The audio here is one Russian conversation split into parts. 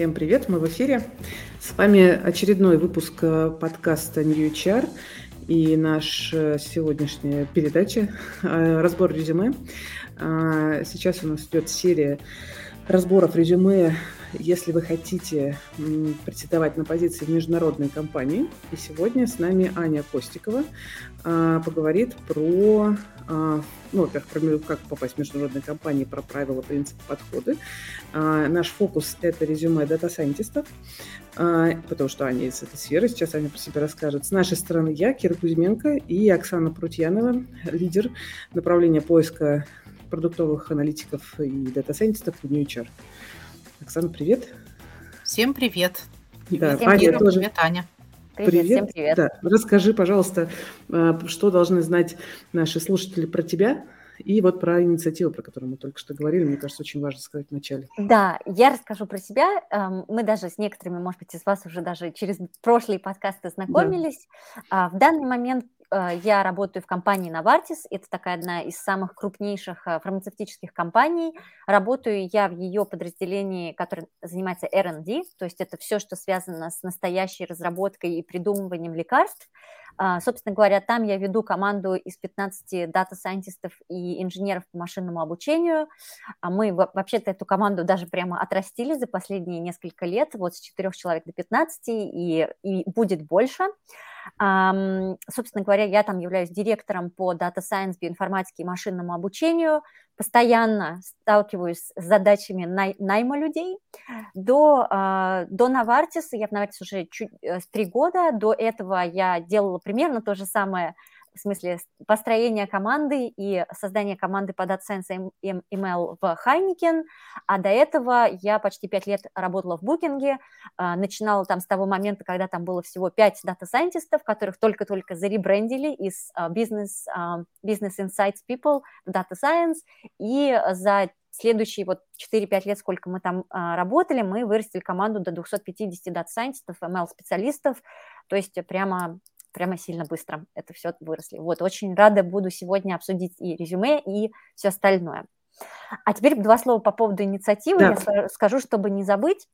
Всем привет, мы в эфире. С вами очередной выпуск э, подкаста New HR и наша сегодняшняя передача э, «Разбор резюме». А, сейчас у нас идет серия разборов резюме если вы хотите претендовать на позиции в международной компании. И сегодня с нами Аня Костикова а, поговорит про, а, ну, во-первых, как попасть в международные компании, про правила, принципы, подходы. А, наш фокус – это резюме дата-сайентистов, потому что Аня из этой сферы, сейчас Аня про себя расскажет. С нашей стороны я, Кира Кузьменко и Оксана Прутьянова, лидер направления поиска продуктовых аналитиков и дата-сайентистов в New HR. Оксана, привет. Всем привет. Да, всем Аня тоже. Привет, Аня. Привет, привет. всем привет. Да. Расскажи, пожалуйста, э, что должны знать наши слушатели про тебя и вот про инициативу, про которую мы только что говорили, мне кажется, очень важно сказать вначале. Да, я расскажу про себя. Эм, мы даже с некоторыми, может быть, из вас уже даже через прошлые подкасты знакомились. Да. В данный момент я работаю в компании Novartis, это такая одна из самых крупнейших э, фармацевтических компаний. Работаю я в ее подразделении, которое занимается R&D, то есть это все, что связано с настоящей разработкой и придумыванием лекарств. А, собственно говоря, там я веду команду из 15 дата-сайентистов и инженеров по машинному обучению. А мы вообще-то эту команду даже прямо отрастили за последние несколько лет, вот с 4 человек до 15, и, и будет больше. Собственно говоря, я там являюсь директором по Data Science, биоинформатике и машинному обучению, постоянно сталкиваюсь с задачами най- найма людей. До, э, до Novartis, я в Novartis уже чуть, э, с три года, до этого я делала примерно то же самое в смысле построения команды и создания команды по Data Science и ML в Heineken, а до этого я почти пять лет работала в Booking е, а, начинала там с того момента, когда там было всего пять дата-сайентистов, которых только-только заребрендили из а, Business, а, business Insights People в Data Science, и за следующие вот 4-5 лет, сколько мы там работали, мы вырастили команду до 250 дата-сайентистов, ML-специалистов, то есть прямо прямо сильно быстро это все выросли. Вот, очень рада буду сегодня обсудить и резюме, и все остальное. А теперь два слова по поводу инициативы. Да. Я скажу, чтобы не забыть.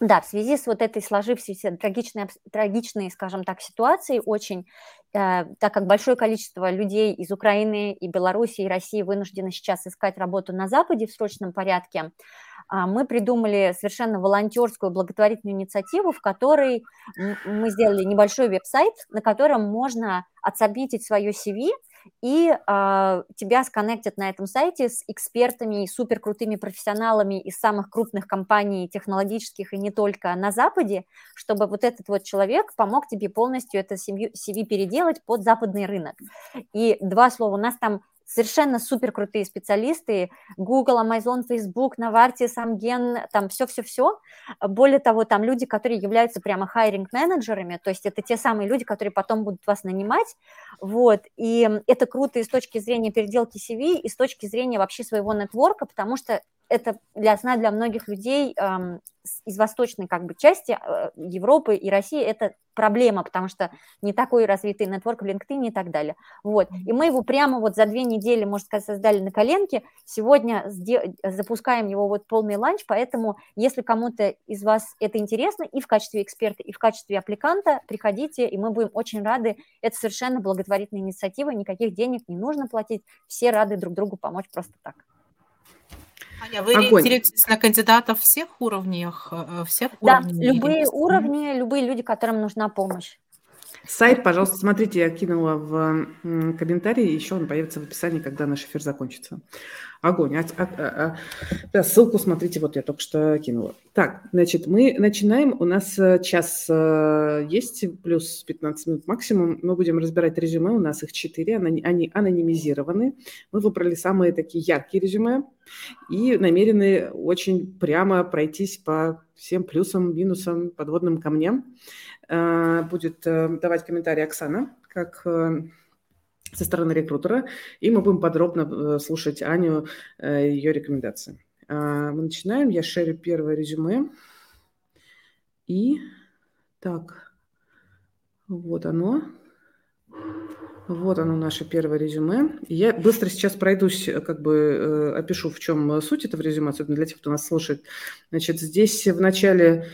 Да, в связи с вот этой сложившейся трагичной, трагичной скажем так, ситуацией очень, э, так как большое количество людей из Украины и Беларуси и России вынуждены сейчас искать работу на Западе в срочном порядке, мы придумали совершенно волонтерскую благотворительную инициативу, в которой мы сделали небольшой веб-сайт, на котором можно отсобмитить свое CV, и э, тебя сконнектят на этом сайте с экспертами и суперкрутыми профессионалами из самых крупных компаний технологических и не только на Западе, чтобы вот этот вот человек помог тебе полностью это CV переделать под западный рынок. И два слова, у нас там совершенно супер крутые специалисты, Google, Amazon, Facebook, Novartis, Amgen, там все-все-все. Более того, там люди, которые являются прямо хайринг менеджерами, то есть это те самые люди, которые потом будут вас нанимать, вот, и это круто и с точки зрения переделки CV, и с точки зрения вообще своего нетворка, потому что это для, знаю, для многих людей эм, из восточной как бы части э, Европы и России это проблема, потому что не такой развитый нетворк в LinkedIn и так далее. Вот. И мы его прямо вот за две недели, можно сказать, создали на коленке. Сегодня запускаем его вот полный ланч, поэтому если кому-то из вас это интересно и в качестве эксперта, и в качестве аппликанта, приходите, и мы будем очень рады. Это совершенно благотворительная инициатива, никаких денег не нужно платить, все рады друг другу помочь просто так. Аня, вы Огонь. ориентируетесь на кандидатов всех уровнях? Э, всех да, уровней любые уровни, любые люди, которым нужна помощь. Сайт, пожалуйста, смотрите, я кинула в комментарии, еще он появится в описании, когда наш эфир закончится. Огонь. А, а, а, да, ссылку смотрите, вот я только что кинула. Так, значит, мы начинаем. У нас э, час э, есть, плюс 15 минут максимум. Мы будем разбирать резюме, у нас их 4, они анонимизированы. Мы выбрали самые такие яркие резюме и намерены очень прямо пройтись по всем плюсам, минусам, подводным камням. Э, будет э, давать комментарий Оксана, как э, со стороны рекрутера, и мы будем подробно слушать Аню, ее рекомендации. Мы начинаем. Я шерю первое резюме. И так, вот оно. Вот оно, наше первое резюме. Я быстро сейчас пройдусь, как бы опишу, в чем суть этого резюме, особенно для тех, кто нас слушает. Значит, здесь в начале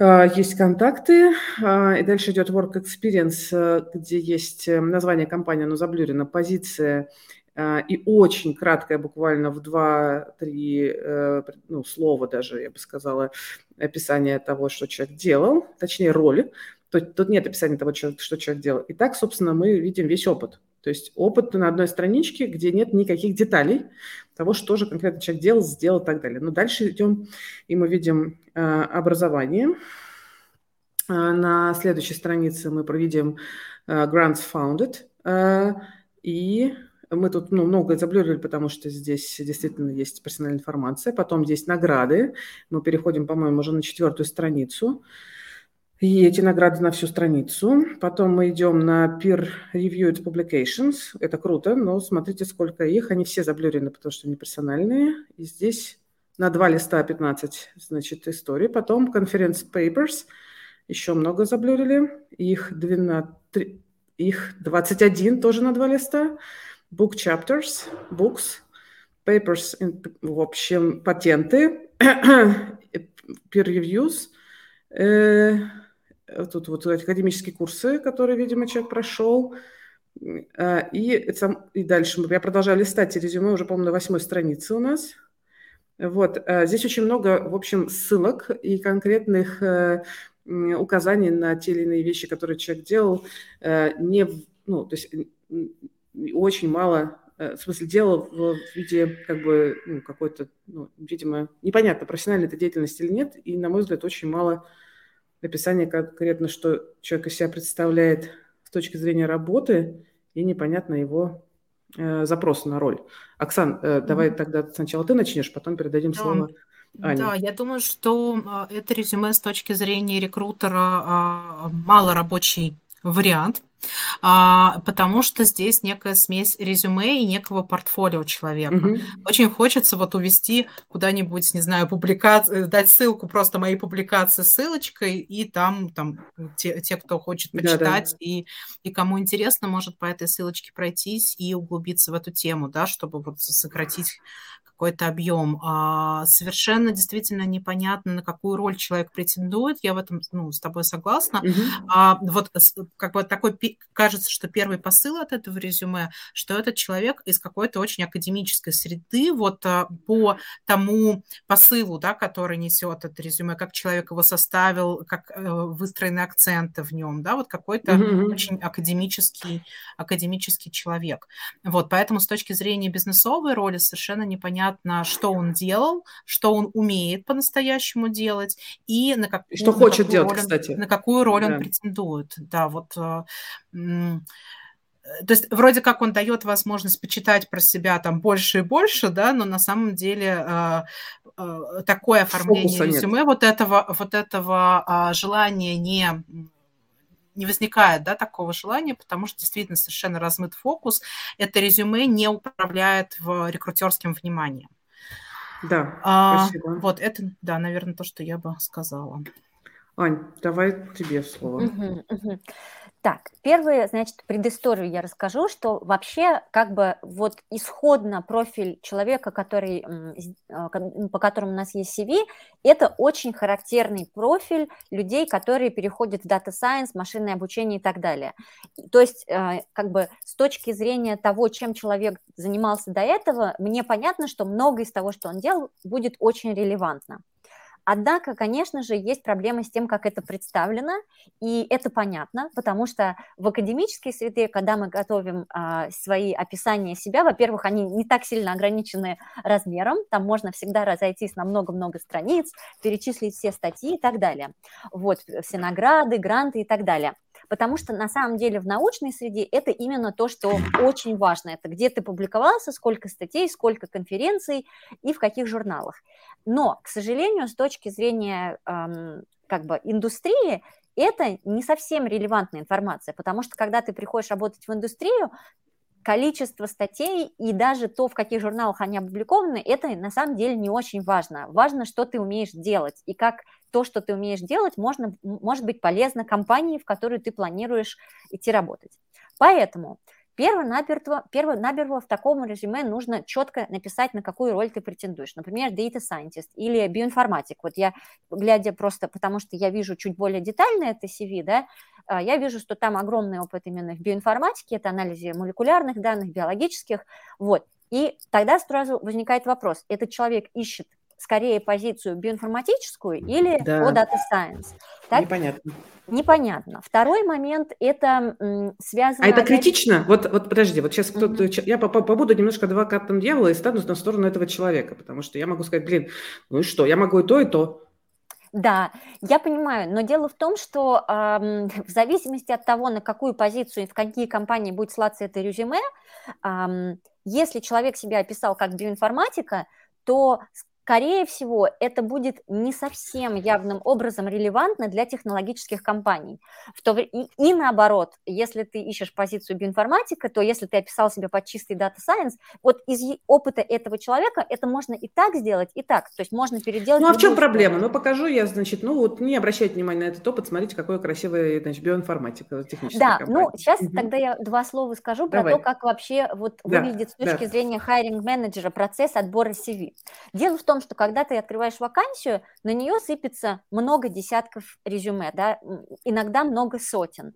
есть контакты, э, и дальше идет work experience, э, где есть э, название компании, оно заблюрено, позиция э, и очень краткое, буквально в два-три э, ну, слова даже, я бы сказала, описание того, что человек делал, точнее, роли. Тут, тут нет описания того, что человек делал. И так, собственно, мы видим весь опыт. То есть опыт на одной страничке, где нет никаких деталей того, что же конкретно человек делал, сделал и так далее. Но дальше идем, и мы видим э, образование. Э, на следующей странице мы проведем э, Grants Founded. И мы тут ну, много заблюрили, потому что здесь действительно есть персональная информация. Потом здесь награды. Мы переходим, по-моему, уже на четвертую страницу. И эти награды на всю страницу. Потом мы идем на peer-reviewed publications. Это круто, но смотрите, сколько их. Они все заблюрены, потому что они персональные. И здесь на два листа 15, значит, истории. Потом conference papers. Еще много заблюрили. Их, 12, их 21 тоже на два листа. Book chapters, books, papers, в общем, патенты, peer reviews, э, тут вот академические курсы, которые, видимо, человек прошел. А, и, и дальше я продолжаю листать резюме, уже, по-моему, на восьмой странице у нас. Вот. А, здесь очень много, в общем, ссылок и конкретных э, указаний на те или иные вещи, которые человек делал. Э, не, ну, то есть очень мало в смысле, делал в виде как бы ну, какой-то, ну, видимо, непонятно, профессиональной это деятельности или нет, и, на мой взгляд, очень мало описание конкретно, что человек из себя представляет с точки зрения работы, и непонятно его э, запрос на роль. Оксан, э, давай mm-hmm. тогда сначала ты начнешь, потом передадим да. слово Ане. Да, я думаю, что э, это резюме с точки зрения рекрутера э, мало рабочий вариант, а, потому что здесь некая смесь резюме и некого портфолио человека. Угу. Очень хочется вот увести куда-нибудь, не знаю, публикацию, дать ссылку просто моей публикации ссылочкой, и там, там те, те кто хочет почитать, да, да. И, и кому интересно, может по этой ссылочке пройтись и углубиться в эту тему, да, чтобы вот сократить какой-то объем. А совершенно действительно непонятно, на какую роль человек претендует. Я в этом ну, с тобой согласна. Угу. А, вот как бы такой кажется, что первый посыл от этого резюме, что этот человек из какой-то очень академической среды, вот а, по тому посылу, да, который несет это резюме, как человек его составил, как э, выстроены акценты в нем, да, вот какой-то угу. очень академический, академический человек. Вот, поэтому с точки зрения бизнесовой роли совершенно непонятно, понятно, что он делал, что он умеет по-настоящему делать и на какую, что хочет на делать, роль, кстати. На какую роль да. он претендует. Да, вот э, то есть вроде как он дает возможность почитать про себя там больше и больше, да, но на самом деле э, э, такое оформление Фокуса резюме нет. вот этого вот этого э, желания не не возникает да, такого желания, потому что действительно совершенно размыт фокус. Это резюме не управляет в рекрутерским вниманием. Да, а, спасибо. Вот это, да, наверное, то, что я бы сказала. Ань, давай тебе слово. Угу, угу. Так, первое, значит, предысторию я расскажу, что вообще как бы вот исходно профиль человека, который, а, по которому у нас есть CV, это очень характерный профиль людей, которые переходят в Data Science, машинное обучение и так далее. То есть э, как бы с точки зрения того, чем человек занимался до этого, мне понятно, что многое из того, что он делал, будет очень релевантно. Однако, конечно же, есть проблемы с тем, как это представлено, и это понятно, потому что в академической среде, когда мы готовим а, свои описания себя, во-первых, они не так сильно ограничены размером, там можно всегда разойтись на много-много страниц, перечислить все статьи и так далее. Вот, все награды, гранты и так далее потому что на самом деле в научной среде это именно то, что очень важно. Это где ты публиковался, сколько статей, сколько конференций и в каких журналах. Но, к сожалению, с точки зрения эм, как бы индустрии, это не совсем релевантная информация, потому что когда ты приходишь работать в индустрию, количество статей и даже то, в каких журналах они опубликованы, это на самом деле не очень важно. Важно, что ты умеешь делать и как то, что ты умеешь делать, можно, может быть полезно компании, в которую ты планируешь идти работать. Поэтому Перво-наперво, перво-наперво в таком резюме нужно четко написать, на какую роль ты претендуешь. Например, data scientist или биоинформатик. Вот я, глядя просто, потому что я вижу чуть более детально это CV, да, а, я вижу, что там огромный опыт именно в биоинформатике, это анализе молекулярных данных, биологических, вот. И тогда сразу возникает вопрос, этот человек ищет скорее позицию биоинформатическую или да. по data science. Так? Непонятно. Непонятно. Второй момент – это связано… А это критично? Вот, вот подожди, вот сейчас кто-то… Mm-hmm. Я побуду немножко адвокатом дьявола и стану на сторону этого человека, потому что я могу сказать, блин, ну и что, я могу и то, и то. Да, я понимаю, но дело в том, что эм, в зависимости от того, на какую позицию и в какие компании будет слаться это резюме, эм, если человек себя описал как биоинформатика, то скорее всего, это будет не совсем явным образом релевантно для технологических компаний. В то, и, и наоборот, если ты ищешь позицию биоинформатика, то если ты описал себя под чистый Data Science, вот из опыта этого человека это можно и так сделать, и так. То есть можно переделать... Ну а в чем проблема? Ну покажу я, значит, ну вот не обращайте внимания на этот опыт, смотрите, какой красивый, значит, биоинформатика техническая Да, компания. ну сейчас угу. тогда я два слова скажу Давай. про то, как вообще вот да, выглядит с точки да. зрения хайринг-менеджера процесс отбора CV. Дело в том, что когда ты открываешь вакансию, на нее сыпется много десятков резюме, да, иногда много сотен.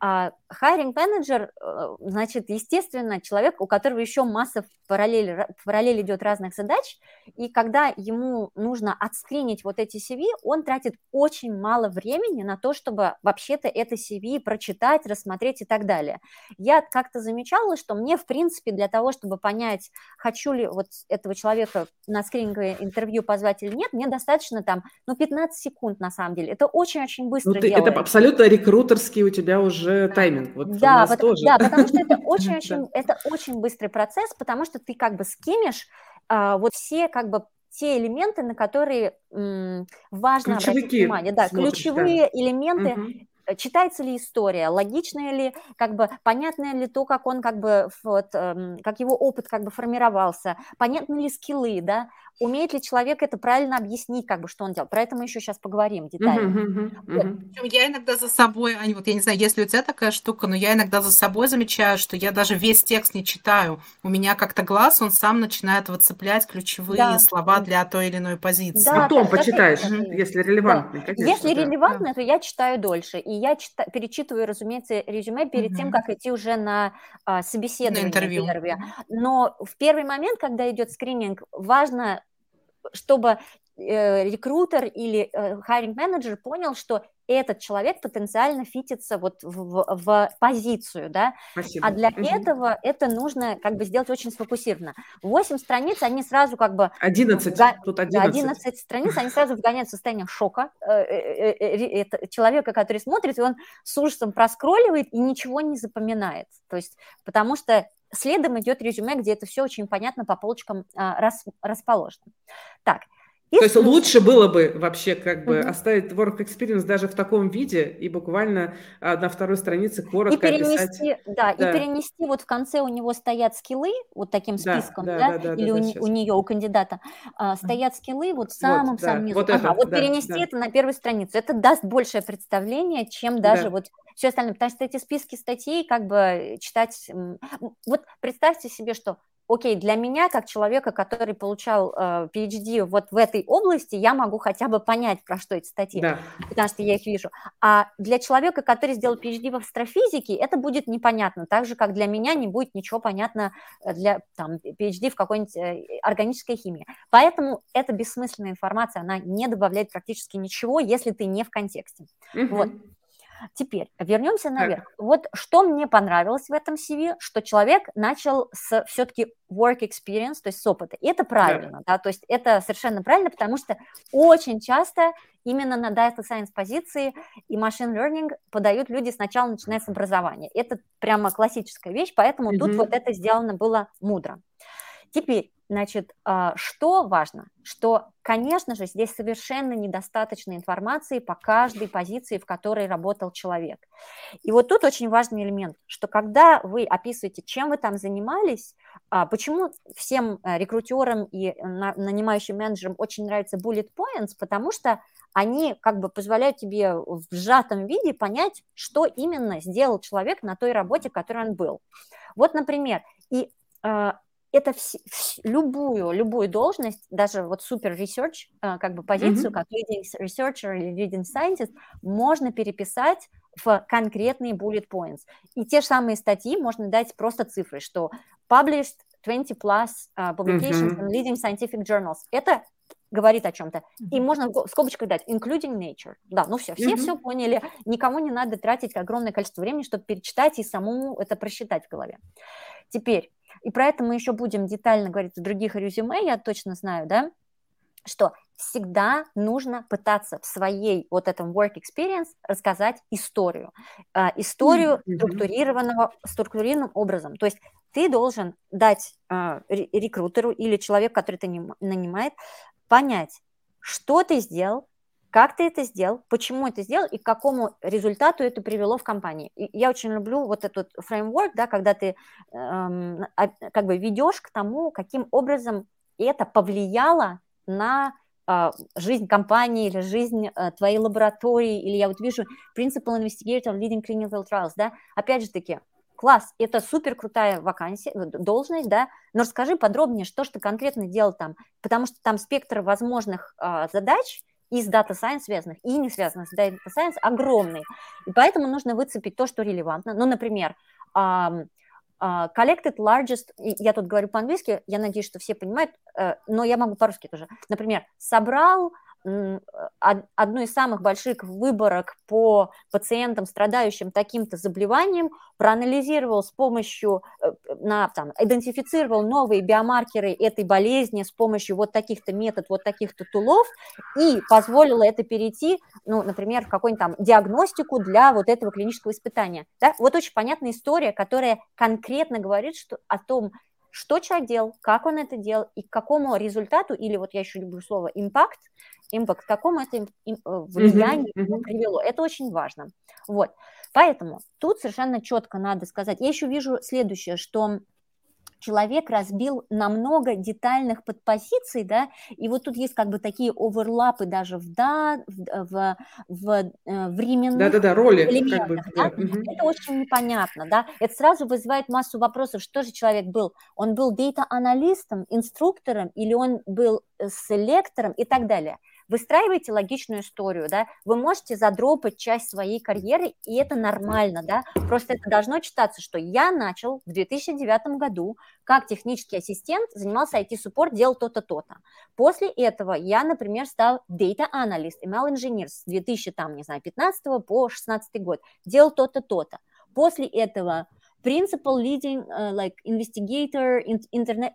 А хайринг-менеджер, э, значит, естественно, человек, у которого еще масса в параллели, в параллели идет разных задач, и когда ему нужно отскринить вот эти CV, он тратит очень мало времени на то, чтобы вообще-то это CV прочитать, рассмотреть и так далее. Я как-то замечала, что мне, в принципе, для того, чтобы понять, хочу ли вот этого человека на скрининговое интервью позвать или нет, мне достаточно там, ну, 15 секунд на самом деле. Это очень-очень быстро ну, ты, Это абсолютно рекрутерский у тебя уже тайминг. Вот да, вот, тоже. да, потому что это очень-очень, это очень быстрый процесс, потому что ты как бы скимишь а, вот все как бы те элементы, на которые м, важно Ключевики обратить внимание. Да, смотришь, ключевые да. элементы угу читается ли история, логичная ли, как бы понятно ли то, как он как бы вот, эм, как его опыт как бы формировался, понятны ли скиллы, да, умеет ли человек это правильно объяснить, как бы, что он делал. Про это мы еще сейчас поговорим детально. Uh-huh, uh-huh, вот. Я иногда за собой, Аня, вот я не знаю, есть ли у тебя такая штука, но я иногда за собой замечаю, что я даже весь текст не читаю. У меня как-то глаз, он сам начинает выцеплять ключевые да. слова для той или иной позиции. Да, Потом так, почитаешь, так, если релевантно. Да. Если да. релевантно, то я читаю дольше. И я чита- перечитываю, разумеется, резюме перед uh-huh. тем, как идти уже на а, собеседование на интервью. первое. Но в первый момент, когда идет скрининг, важно чтобы э, рекрутер или хайринг э, менеджер понял, что этот человек потенциально фитится вот в, в, в позицию, да, Спасибо. а для угу. этого это нужно как бы сделать очень сфокусированно. 8 страниц, они сразу как бы... 11, га... тут 11. 11 страниц, они сразу вгоняют в состояние шока э, человека, который смотрит, и он с ужасом проскролливает и ничего не запоминает, то есть потому что Следом идет резюме, где это все очень понятно по полочкам а, рас, расположено. Так, и То есть лучше было бы вообще как бы угу. оставить work experience даже в таком виде и буквально а, на второй странице коротко и перенести, описать. Да, да, и перенести вот в конце у него стоят скиллы вот таким списком, да, да, да, да или да, у, да, у нее, у кандидата а, стоят скиллы вот в самом вот, самом да, низу. Вот, ага, это, вот да, перенести да. это на первую страницу. Это даст большее представление, чем даже да. вот все остальное, потому что эти списки статей как бы читать... Вот представьте себе, что окей, для меня, как человека, который получал э, PhD вот в этой области, я могу хотя бы понять, про что эти статьи, да. потому что я их вижу. А для человека, который сделал PhD в астрофизике, это будет непонятно, так же, как для меня не будет ничего понятно э, для там, PhD в какой-нибудь э, органической химии. Поэтому это бессмысленная информация, она не добавляет практически ничего, если ты не в контексте. Угу. Вот. Теперь вернемся наверх. Вот что мне понравилось в этом CV, что человек начал с все-таки work experience, то есть с опыта. И это правильно, да. да, то есть это совершенно правильно, потому что очень часто именно на data science позиции и machine learning подают люди сначала начиная с образования. Это прямо классическая вещь, поэтому mm-hmm. тут вот это сделано было мудро. Теперь, значит, а, что важно? Что, конечно же, здесь совершенно недостаточно информации по каждой позиции, в которой работал человек. И вот тут очень важный элемент, что когда вы описываете, чем вы там занимались, а, почему всем э, рекрутерам и нанимающим менеджерам очень нравятся bullet points, потому что они как бы позволяют тебе в сжатом виде понять, что именно сделал человек на той работе, которой он был. Вот, например, и а, это вс- вс- любую, любую должность, даже вот супер research, э, как бы позицию, mm-hmm. как leading researcher или leading scientist, можно переписать в конкретные bullet points. И те же самые статьи можно дать просто цифры, что published 20 plus uh, publications mm-hmm. in leading scientific journals. Это говорит о чем-то. И можно в скобочках дать including nature. Да, ну все, все mm-hmm. все поняли. Никому не надо тратить огромное количество времени, чтобы перечитать и самому это просчитать в голове. Теперь, и про это мы еще будем детально говорить в других резюме, я точно знаю, да, что всегда нужно пытаться в своей вот этом work experience рассказать историю, э, историю mm-hmm. структурированного, структурированным образом. То есть ты должен дать э, рекрутеру или человеку, который ты нанимает, понять, что ты сделал, как ты это сделал, почему это сделал? И к какому результату это привело в компании. И я очень люблю вот этот фреймворк, да, когда ты эм, как бы ведешь к тому, каким образом это повлияло на э, жизнь компании или жизнь э, твоей лаборатории, или я вот вижу Principal Investigator of Leading Clinical Trials, да, опять же таки, класс, это супер крутая вакансия, должность, да, но расскажи подробнее, что же ты конкретно делал там, потому что там спектр возможных э, задач – и с Data Science связанных, и не связанных с Data Science огромный. И поэтому нужно выцепить то, что релевантно. Ну, например, um, uh, collected largest, я тут говорю по-английски, я надеюсь, что все понимают, uh, но я могу по-русски тоже. Например, собрал одну из самых больших выборок по пациентам, страдающим таким-то заболеванием, проанализировал с помощью, э, на, там, идентифицировал новые биомаркеры этой болезни с помощью вот таких-то методов, вот таких-то тулов, и позволило это перейти, ну, например, в какую-нибудь там диагностику для вот этого клинического испытания. Да? Вот очень понятная история, которая конкретно говорит что, о том, что человек делал, как он это делал и к какому результату, или вот я еще люблю слово импакт, импакт, к какому это э, влиянию mm-hmm. привело. Это очень важно. Вот. Поэтому тут совершенно четко надо сказать. Я еще вижу следующее, что человек разбил на много детальных подпозиций, да, и вот тут есть как бы такие оверлапы даже в, да, в, в, в э, временных да, да, да, роли. Как бы, да? Да. Это очень непонятно, да, это сразу вызывает массу вопросов, что же человек был? Он был дейта-аналистом, инструктором или он был э, селектором и так далее – выстраиваете логичную историю, да, вы можете задропать часть своей карьеры, и это нормально, да, просто это должно читаться, что я начал в 2009 году как технический ассистент, занимался IT-суппорт, делал то-то, то-то. После этого я, например, стал data analyst, ML engineer с 2000, там, не знаю, 15 по 16 год, делал то-то, то-то. После этого principal leading uh, like investigator, internet,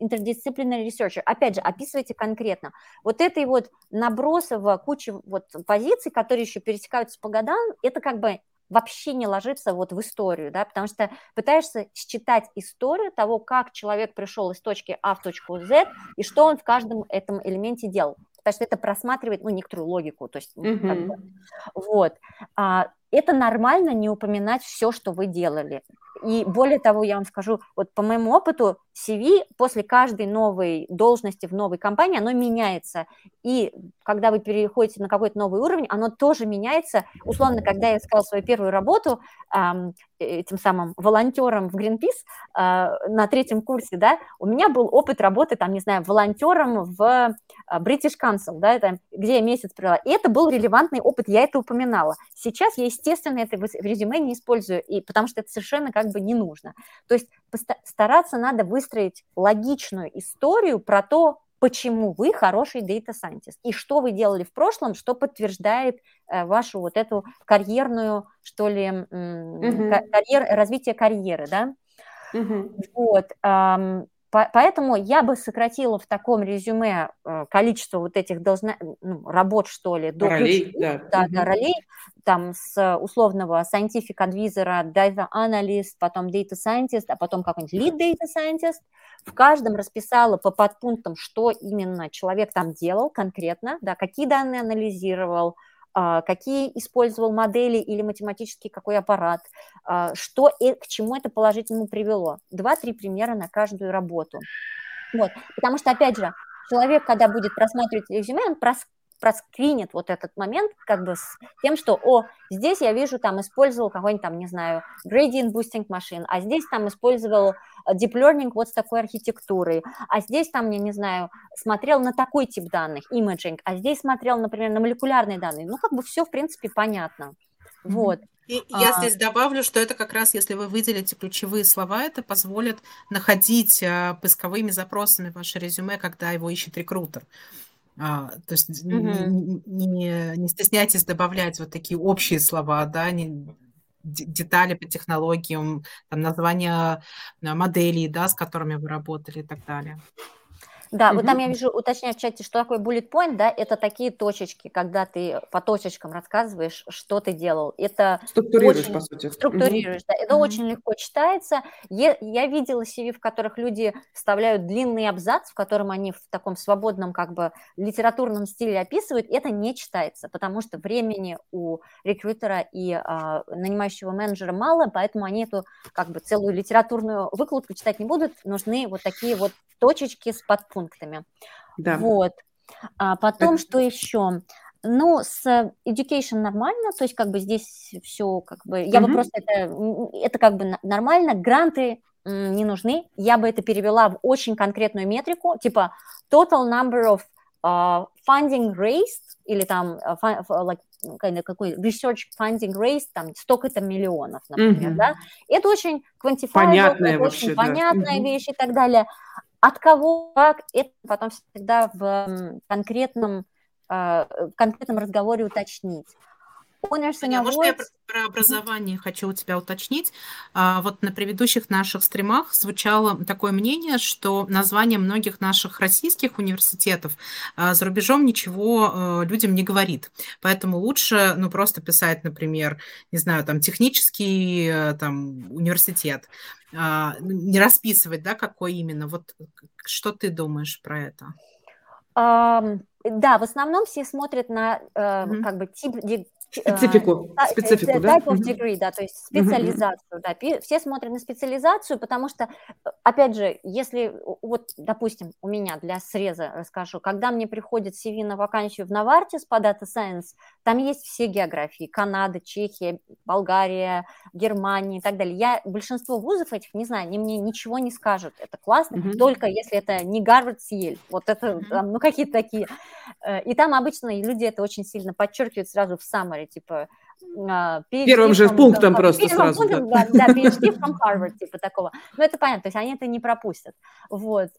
interdisciplinary researcher. Опять же, описывайте конкретно. Вот этой вот набросово кучи вот позиций, которые еще пересекаются по годам, это как бы вообще не ложится вот в историю, да, потому что пытаешься считать историю того, как человек пришел из точки А в точку Z и что он в каждом этом элементе делал, потому что это просматривает, ну, некоторую логику, то есть, mm-hmm. как бы, вот. А, это нормально не упоминать все, что вы делали. И более того, я вам скажу, вот по моему опыту, CV после каждой новой должности в новой компании, оно меняется. И когда вы переходите на какой-то новый уровень, оно тоже меняется. Условно, когда я искала свою первую работу эм, этим самым волонтером в Greenpeace э, на третьем курсе, да, у меня был опыт работы, там, не знаю, волонтером в э, British Council, да, это, где я месяц провела. И это был релевантный опыт, я это упоминала. Сейчас я, естественно, это в резюме не использую, и, потому что это совершенно как бы не нужно. То есть стараться надо выстроить логичную историю про то, почему вы хороший data scientist и что вы делали в прошлом, что подтверждает э, вашу вот эту карьерную, что ли, mm-hmm. карьер, развитие карьеры, да? Mm-hmm. Вот. Поэтому я бы сократила в таком резюме э, количество вот этих должна, ну, работ, что ли, до ролей, ключ, да. Да, да, ролей, там с условного scientific advisor, data analyst, потом data scientist, а потом какой-нибудь lead data scientist. В каждом расписала по подпунктам, что именно человек там делал конкретно, да, какие данные анализировал, какие использовал модели или математический какой аппарат, а, что к чему это положительному привело. Два-три примера на каждую работу. Вот. Потому что, опять же, человек, когда будет просматривать резюме, он прос проскринит вот этот момент как бы с тем, что, о, здесь я вижу, там использовал какой-нибудь там, не знаю, gradient boosting машин, а здесь там использовал э, deep learning вот с такой архитектурой, а здесь там, я не знаю, смотрел на такой тип данных, imaging, а здесь смотрел, например, на молекулярные данные. Ну, как бы все, в принципе, понятно. Вот. И я а... здесь добавлю, что это как раз, если вы выделите ключевые слова, это позволит находить а, поисковыми запросами ваше резюме, когда его ищет рекрутер. А, то есть угу. не, не, стесняйтесь добавлять вот такие общие слова, да, не, детали по технологиям, там, названия моделей, да, с которыми вы работали и так далее. Да, угу. вот там я вижу, уточняю в чате, что такое bullet point, да, это такие точечки, когда ты по точечкам рассказываешь, что ты делал. Это структурируешь, очень, по сути. Структурируешь, угу. да, это угу. очень легко читается. Я, я видела CV, в которых люди вставляют длинный абзац, в котором они в таком свободном, как бы, литературном стиле описывают, это не читается, потому что времени у рекрутера и а, нанимающего менеджера мало, поэтому они эту, как бы, целую литературную выкладку читать не будут, нужны вот такие вот точечки с подпунктами. Да. Вот. А потом, Это... что еще? Ну, с education нормально, то есть как бы здесь все как бы, я mm-hmm. бы просто это, это как бы нормально, гранты не нужны, я бы это перевела в очень конкретную метрику, типа total number of uh, funding raised или там uh, like, какой research funding raised, там столько-то миллионов, например, mm-hmm. да, это очень quantifiable, понятная это вообще, очень да. понятная mm-hmm. вещь и так далее. От кого, как, это потом всегда в конкретном, а, в конкретном разговоре уточнить. And Может, я про образование хочу у тебя уточнить. А, вот на предыдущих наших стримах звучало такое мнение, что название многих наших российских университетов а, за рубежом ничего людям не говорит. Поэтому лучше, ну, просто писать, например, не знаю, там, технический э, там, университет, а, ну, не расписывать, да, какой именно. Вот что ты думаешь про это? Um, да, в основном все смотрят на uh, mm-hmm. как бы тип Специфику, uh, специфику, да? Type of degree, да, то есть специализацию, uh-huh. да. Все смотрят на специализацию, потому что, опять же, если, вот, допустим, у меня для среза расскажу, когда мне приходит CV на вакансию в Novartis по Data Science, там есть все географии, Канада, Чехия, Болгария, Германия и так далее. Я большинство вузов этих не знаю, они мне ничего не скажут, это классно, uh-huh. только если это не Гарвард, Сиель, вот это, uh-huh. ну, какие-то такие. Э, и там обычно люди это очень сильно подчеркивают сразу в summary, типа а, PhD Первым же пунктом просто сразу. Пунктом, да. да, PhD from Harvard, типа такого. Но это понятно, то есть они это не пропустят. Вот.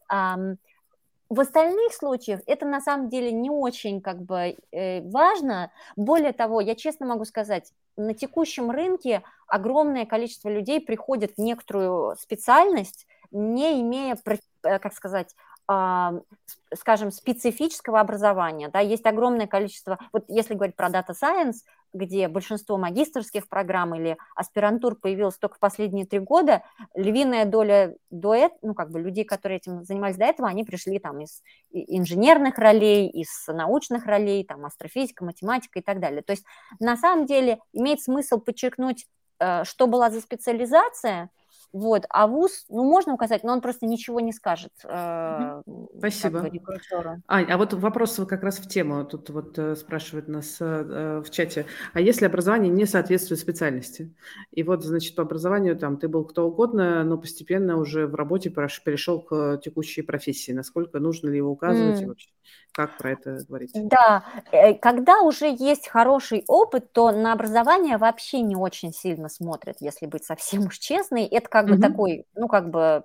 В остальных случаях это на самом деле не очень как бы э, важно. Более того, я честно могу сказать, на текущем рынке огромное количество людей приходит в некоторую специальность, не имея, э, как сказать, скажем, специфического образования. Да, есть огромное количество, вот если говорить про Data Science, где большинство магистрских программ или аспирантур появилось только в последние три года, львиная доля до ну, как бы людей, которые этим занимались до этого, они пришли там из инженерных ролей, из научных ролей, там, астрофизика, математика и так далее. То есть на самом деле имеет смысл подчеркнуть, э, что была за специализация – вот, а ВУЗ, ну, можно указать, но он просто ничего не скажет. Э, Спасибо. Как бы, Ань, а вот вопрос как раз в тему. Тут вот э, спрашивают нас э, в чате. А если образование не соответствует специальности? И вот, значит, по образованию там ты был кто угодно, но постепенно уже в работе перешел к текущей профессии. Насколько нужно ли его указывать mm. и вообще? Как про это говорить? Да, э, когда уже есть хороший опыт, то на образование вообще не очень сильно смотрят, если быть совсем уж честной. Это как бы такой, ну, как бы,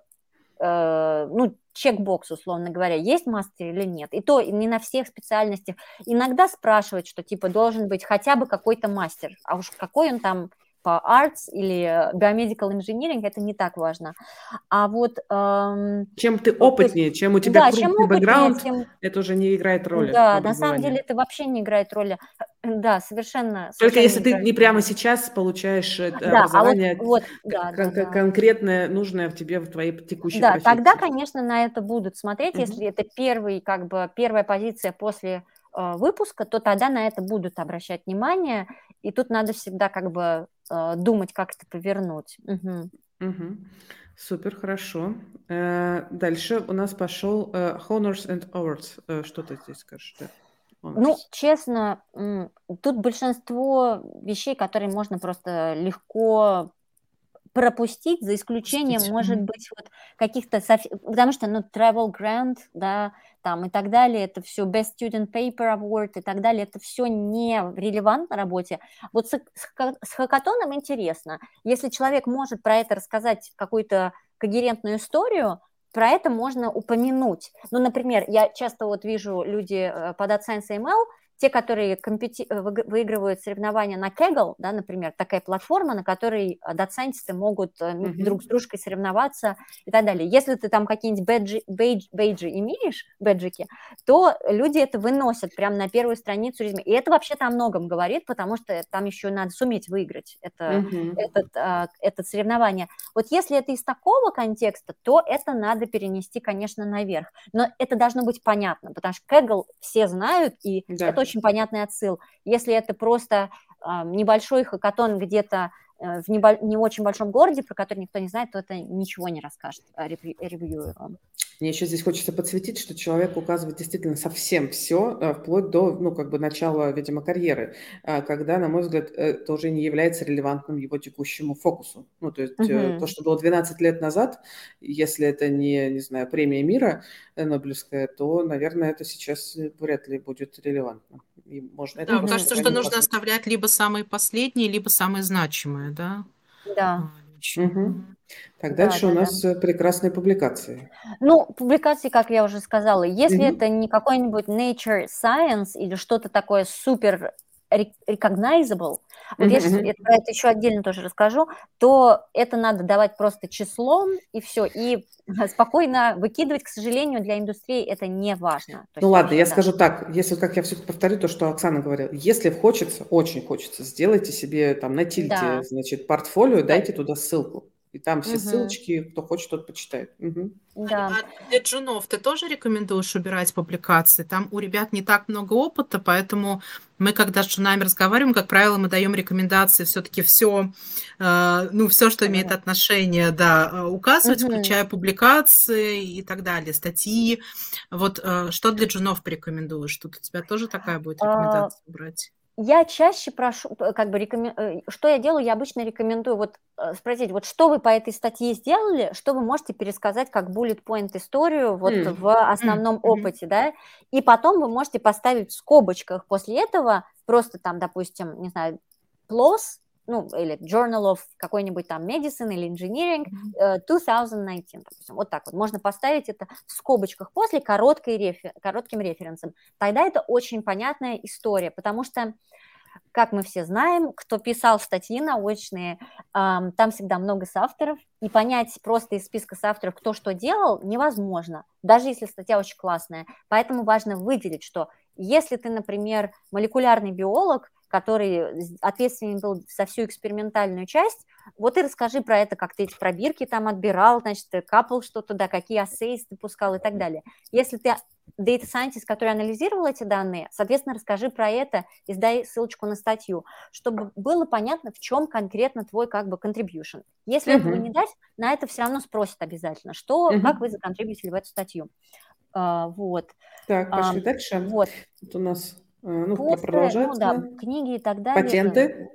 э, ну, чекбокс, условно говоря, есть мастер или нет. И то не на всех специальностях. Иногда спрашивают, что типа должен быть хотя бы какой-то мастер, а уж какой он там по arts или biomedical engineering, это не так важно. А вот... Эм, чем ты опытнее, есть, чем у тебя да, крупный бэкграунд, тем... это уже не играет роли. Да, на самом деле это вообще не играет роли. Да, совершенно. Только совершенно если не ты не прямо сейчас получаешь э, да, образование а вот, вот, да, кон- да, конкретное, нужное в тебе, в твоей текущей Да, профессии. тогда, конечно, на это будут смотреть, угу. если это первый, как бы, первая позиция после э, выпуска, то тогда на это будут обращать внимание, и тут надо всегда как бы э, думать, как это повернуть. Угу. Угу. Супер, хорошо. Э, дальше у нас пошел э, Honors and Awards. Э, что ты здесь скажешь? Да? Ну, честно, тут большинство вещей, которые можно просто легко пропустить, за исключением, может быть, вот каких-то, потому что, ну, travel grant, да, там и так далее, это все best student paper award и так далее, это все не релевантно работе. Вот с, с хакатоном интересно, если человек может про это рассказать какую-то когерентную историю, про это можно упомянуть. Ну, например, я часто вот вижу люди э, под AdSense ML, те, которые компети... Э, выигрывают соревнования на Kaggle, да, например, такая платформа, на которой э, доценtisты могут mm-hmm. друг с дружкой соревноваться и так далее. Если ты там какие-нибудь бэджи, бейдж, бейджи имеешь, бэджики, то люди это выносят прямо на первую страницу резюме. И это вообще-то о многом говорит, потому что там еще надо суметь выиграть это, mm-hmm. этот, а, это соревнование. Вот если это из такого контекста, то это надо перенести, конечно, наверх. Но это должно быть понятно, потому что Kaggle все знают, и да. это очень очень понятный отсыл. Если это просто э, небольшой хакатон где-то э, в небо- не очень большом городе, про который никто не знает, то это ничего не расскажет ревьюерам. Мне еще здесь хочется подсветить, что человек указывает действительно совсем все, э, вплоть до, ну, как бы начала, видимо, карьеры, э, когда, на мой взгляд, это уже не является релевантным его текущему фокусу. Ну, то есть угу. то, что было 12 лет назад, если это не, не знаю, премия мира Нобелевская, то, наверное, это сейчас вряд ли будет релевантно. И можно да, кажется, что нужно оставлять либо самые последние, либо самые значимые, да? Да. Угу. Так, дальше да, у нас да. Э, прекрасные публикации. Ну, публикации, как я уже сказала, если угу. это не какой-нибудь Nature Science или что-то такое супер recognizable, вот mm-hmm. если я про это еще отдельно тоже расскажу, то это надо давать просто числом и все, и спокойно выкидывать, к сожалению, для индустрии это не важно. ну ладно, я да. скажу так, если, как я все-таки повторю то, что Оксана говорила, если хочется, очень хочется, сделайте себе там на тильте, да. значит, портфолио, да. дайте туда ссылку. И там все угу. ссылочки, кто хочет, тот почитает. Угу. Да. А для джунов ты тоже рекомендуешь убирать публикации? Там у ребят не так много опыта, поэтому мы, когда с джунами разговариваем, как правило, мы даем рекомендации все-таки все, э, ну, все, что имеет отношение, да, э, указывать, угу. включая публикации и так далее, статьи. Вот э, что для джунов порекомендуешь? Тут у тебя тоже такая будет а, рекомендация убрать? Я чаще прошу, как бы, рекомен... Э, что я делаю, я обычно рекомендую вот э, спросить, вот что вы по этой статье сделали, что вы можете пересказать как bullet point историю вот mm. в основном mm. опыте, да, и потом вы можете поставить в скобочках после этого просто там, допустим, не знаю, plus ну, или Journal of какой-нибудь там Medicine или Engineering 2019, э, допустим, вот так вот. Можно поставить это в скобочках после короткой рефер... коротким референсом. Тогда это очень понятная история, потому что как мы все знаем, кто писал статьи научные, там всегда много соавторов, и понять просто из списка соавторов, кто что делал, невозможно, даже если статья очень классная. Поэтому важно выделить, что если ты, например, молекулярный биолог, который ответственен был за всю экспериментальную часть. Вот и расскажи про это, как ты эти пробирки там отбирал, значит, капал что-то, да, какие ассейс ты пускал и так далее. Если ты data scientist, который анализировал эти данные, соответственно, расскажи про это и сдай ссылочку на статью, чтобы было понятно, в чем конкретно твой как бы contribution. Если uh-huh. этого не дать, на это все равно спросят обязательно, что, uh-huh. как вы законтрибьютили в эту статью. А, вот. Так, пошли а, дальше. Вот. Тут у нас ну, Постеры, ну да, книги и так далее. Патенты?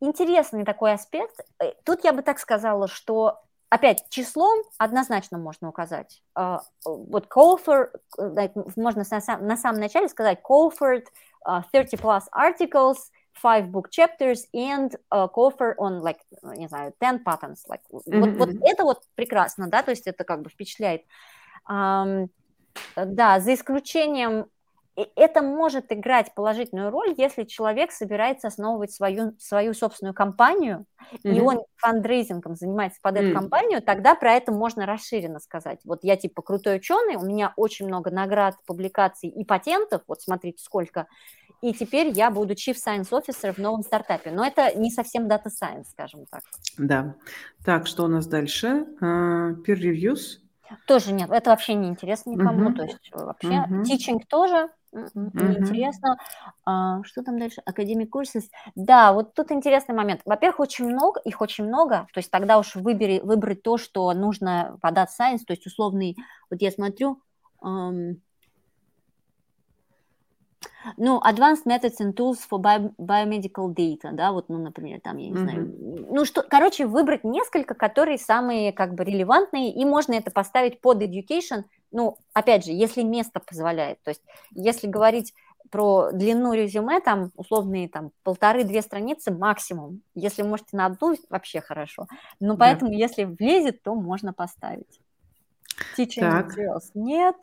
Интересный такой аспект. Э, тут я бы так сказала, что опять числом однозначно можно указать. А, вот Colford, э, можно на самом начале сказать Colford 30 plus articles, five book chapters and uh, cover on like не знаю 10 patterns like mm-hmm. вот, вот это вот прекрасно да то есть это как бы впечатляет um, да, за исключением это может играть положительную роль, если человек собирается основывать свою, свою собственную компанию, mm-hmm. и он фандрейзингом занимается под эту mm-hmm. компанию, тогда про это можно расширенно сказать. Вот я типа крутой ученый, у меня очень много наград, публикаций и патентов, вот смотрите сколько, и теперь я буду Chief Science Officer в новом стартапе. Но это не совсем Data Science, скажем так. Да. Так, что у нас дальше? Uh, peer reviews? Тоже нет, это вообще не интересно никому. Uh-huh. То есть вообще uh-huh. teaching тоже Неинтересно. А, что там дальше? Академик курсов. Да, вот тут интересный момент. Во-первых, очень много, их очень много, то есть тогда уж выбери, выбрать то, что нужно по Data Science, то есть условный, вот я смотрю, эм, ну, Advanced Methods and Tools for Bio Biomedical Data, да, вот, ну, например, там, я не mm-hmm. знаю, ну, что, короче, выбрать несколько, которые самые, как бы, релевантные, и можно это поставить под education, ну, опять же, если место позволяет. То есть, если говорить про длину резюме, там условные там полторы-две страницы максимум. Если можете на одну, вообще хорошо. Но поэтому, да. если влезет, то можно поставить. Teaching так. materials нет,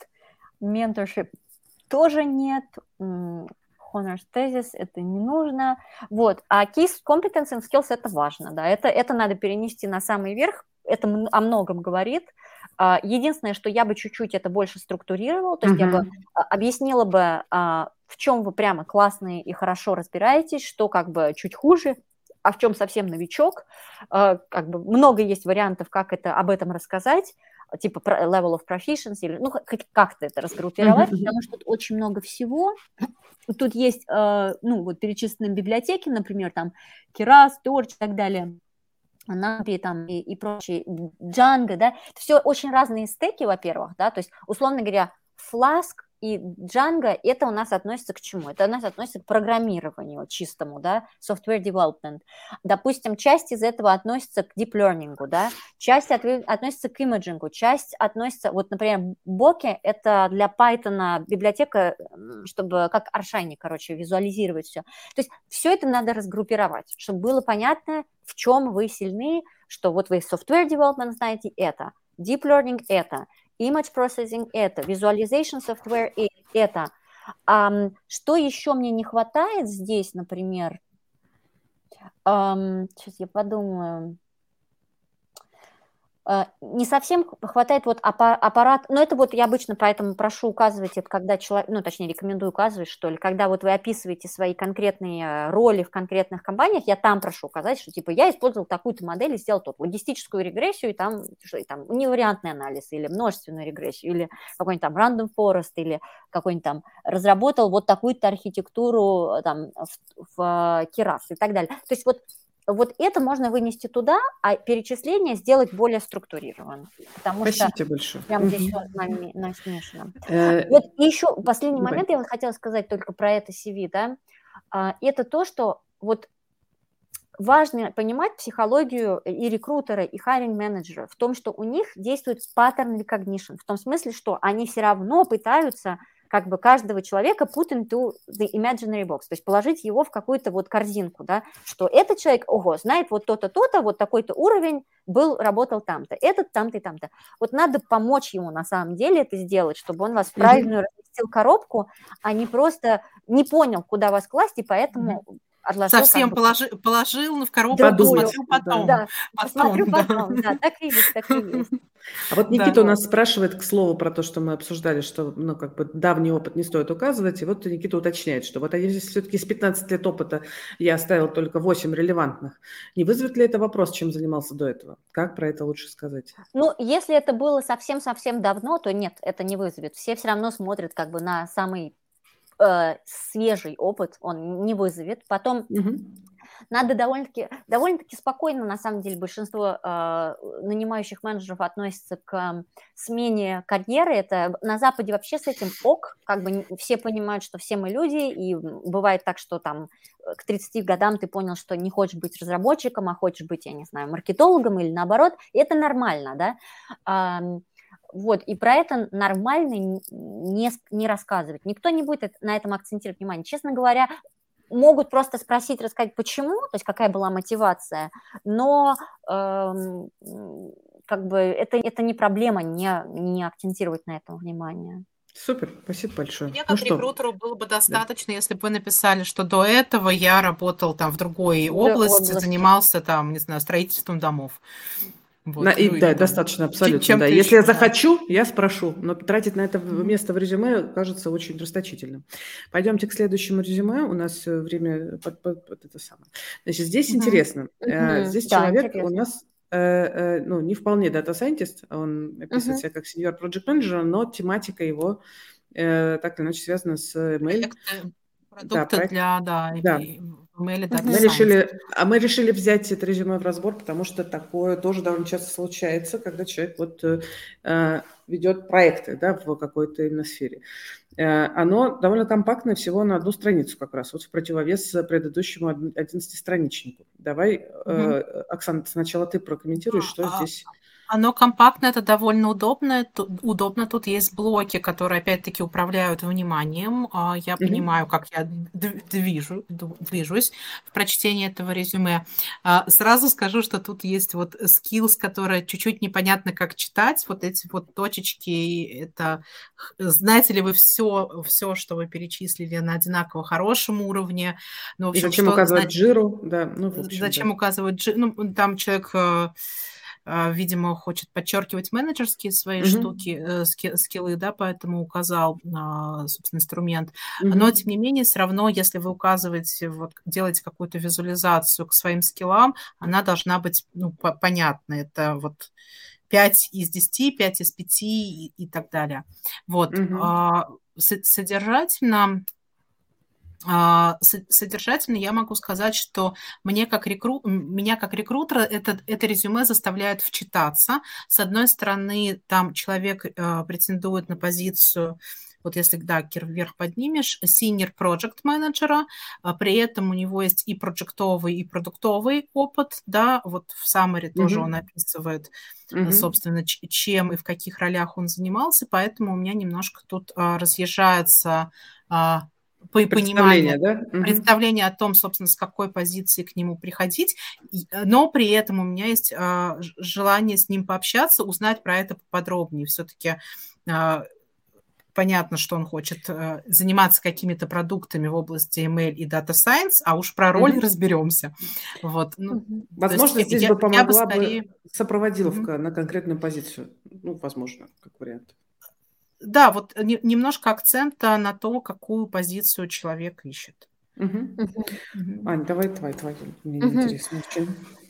mentorship тоже нет, honors thesis это не нужно. Вот, а key competence and skills это важно, да, это, это надо перенести на самый верх, это о многом говорит, а, единственное, что я бы чуть-чуть это больше структурировала, то есть uh-huh. я бы а, объяснила бы, а, в чем вы прямо классные и хорошо разбираетесь, что как бы чуть хуже, а в чем совсем новичок. Как бы много есть вариантов, как это, об этом рассказать, типа level of proficiency, или, ну, как-то это разгруппировать, uh-huh. потому что тут очень много всего. Тут есть, ну, вот перечисленные библиотеки, например, там Keras, Torch и так далее – Нампи там и, и прочие, Django, да, это все очень разные стеки, во-первых, да, то есть, условно говоря, Flask и Django, это у нас относится к чему? Это у нас относится к программированию чистому, да, software development. Допустим, часть из этого относится к deep learning, да, часть от, относится к имиджингу, часть относится, вот, например, Боки – это для Python библиотека, чтобы как Аршайни, короче, визуализировать все. То есть все это надо разгруппировать, чтобы было понятно, в чем вы сильны, что вот вы software development знаете это, deep learning это, image processing это, visualization software это. Um, что еще мне не хватает здесь, например? Um, сейчас я подумаю. Э, не совсем хватает вот аппарат, но это вот я обычно поэтому прошу указывать это, когда человек, ну, точнее, рекомендую указывать, что ли, когда вот вы описываете свои конкретные э, роли в конкретных компаниях, я там прошу указать, что, типа, я использовал такую-то модель и сделал тот, логистическую регрессию, и там, что, и там невариантный анализ, или множественную регрессию, или какой-нибудь там random forest, или какой-нибудь там разработал вот такую-то архитектуру э, там в, в Keras и так далее. То есть вот вот это можно вынести туда, а перечисление сделать более структурированно. Потому Спасибо что большое. прям здесь все намешано. Э, вот еще последний момент я вот хотела сказать только про это CV, да. А, это то, что вот важно понимать психологию и рекрутера, и хайринг менеджера в том, что у них действует pattern recognition, в том смысле, что они все равно пытаются как бы каждого человека put into the imaginary box, то есть положить его в какую-то вот корзинку, да, что этот человек, ого, знает вот то-то, то-то, вот такой-то уровень, был, работал там-то, этот там-то и там-то. Вот надо помочь ему на самом деле это сделать, чтобы он вас в правильную разместил коробку, а не просто не понял, куда вас класть, и поэтому отложил. Совсем как положи, положил в коробку, да, посмотрю потом. Да, потом, посмотрю да. потом, да, так и есть, так и есть. А вот Никита да. у нас спрашивает, к слову, про то, что мы обсуждали, что, ну, как бы давний опыт не стоит указывать, и вот Никита уточняет, что вот если все-таки с 15 лет опыта я оставил только 8 релевантных, не вызовет ли это вопрос, чем занимался до этого? Как про это лучше сказать? Ну, если это было совсем-совсем давно, то нет, это не вызовет. Все все равно смотрят как бы на самый э, свежий опыт он не вызовет. Потом угу. надо довольно-таки довольно-таки спокойно, на самом деле, большинство э, нанимающих менеджеров относятся к э, смене карьеры. Это на Западе вообще с этим ок, как бы все понимают, что все мы люди, и бывает так, что там э, к 30 годам ты понял, что не хочешь быть разработчиком, а хочешь быть, я не знаю, маркетологом или наоборот, и это нормально, да. Вот, и про это нормально не, не рассказывать. Никто не будет на этом акцентировать внимание. Честно говоря, могут просто спросить, рассказать, почему, то есть какая была мотивация, но эм, как бы это, это не проблема не, не акцентировать на этом внимание. Супер, спасибо большое. Мне ну как ну, рекрутеру было бы достаточно, да. если бы вы написали, что до этого я работал там в другой области, области, занимался там, не знаю, строительством домов. Вот, на, и, ну, да, и, достаточно, абсолютно. Чем да. Если я захочу, я спрошу, но тратить на это место в резюме кажется очень расточительным. Пойдемте к следующему резюме. У нас э, время под, под, под это самое. Значит, здесь угу. интересно. Угу. Здесь да, человек интересно. у нас э, ну, не вполне data scientist, он описывает uh-huh. себя как senior project manager, но тематика его так или иначе связана с ML. Продукты да, проект... для, да, да. Mail мы решили, а мы решили взять это резюме в разбор, потому что такое тоже довольно часто случается, когда человек вот э, э ведет проекты да, в какой-то именно сфере. Э, оно довольно компактное, всего на одну страницу как раз, вот в противовес предыдущему 11-страничнику. Давай, угу. э, Оксана, сначала ты прокомментируешь, что а, здесь... Оно компактно, это довольно удобно. Тут, удобно. Тут есть блоки, которые опять-таки управляют вниманием. А, я mm-hmm. понимаю, как я движу, движусь в прочтении этого резюме. А, сразу скажу, что тут есть вот skills, которые чуть-чуть непонятно, как читать. Вот эти вот точечки, это знаете ли вы все, все, что вы перечислили на одинаково хорошем уровне. Ну, в общем, И зачем указывать значит, жиру? Да, ну, в общем, зачем да. указывать жиру? Ну, там человек э, видимо, хочет подчеркивать менеджерские свои mm-hmm. штуки, э, скиллы, да, поэтому указал, собственно, инструмент. Mm-hmm. Но, тем не менее, все равно, если вы указываете, вот, делаете какую-то визуализацию к своим скиллам, она должна быть, ну, понятна. Это вот 5 из 10, 5 из 5 и, и так далее. Вот. Mm-hmm. Содержательно а, содержательно я могу сказать, что мне как рекру... меня как рекрутера это, это резюме заставляет вчитаться. С одной стороны, там человек э, претендует на позицию вот если, да, вверх поднимешь, senior project менеджера, а при этом у него есть и проектовый, и продуктовый опыт, да, вот в summary mm-hmm. тоже он описывает, mm-hmm. собственно, чем и в каких ролях он занимался, поэтому у меня немножко тут а, разъезжается а, по пониманию, да? представление о том, собственно, с какой позиции к нему приходить, но при этом у меня есть а, желание с ним пообщаться, узнать про это поподробнее. Все-таки а, понятно, что он хочет а, заниматься какими-то продуктами в области ML и Data Science, а уж про роль mm-hmm. разберемся. Вот. Ну, Возможно, есть, здесь я, бы помогла бы, скорее... бы сопроводиловка mm-hmm. на конкретную позицию. Ну, возможно, как вариант. Да, вот не, немножко акцента на то, какую позицию человек ищет. Угу. Угу. Ань, давай твой, твой. Мне угу. интересно очень.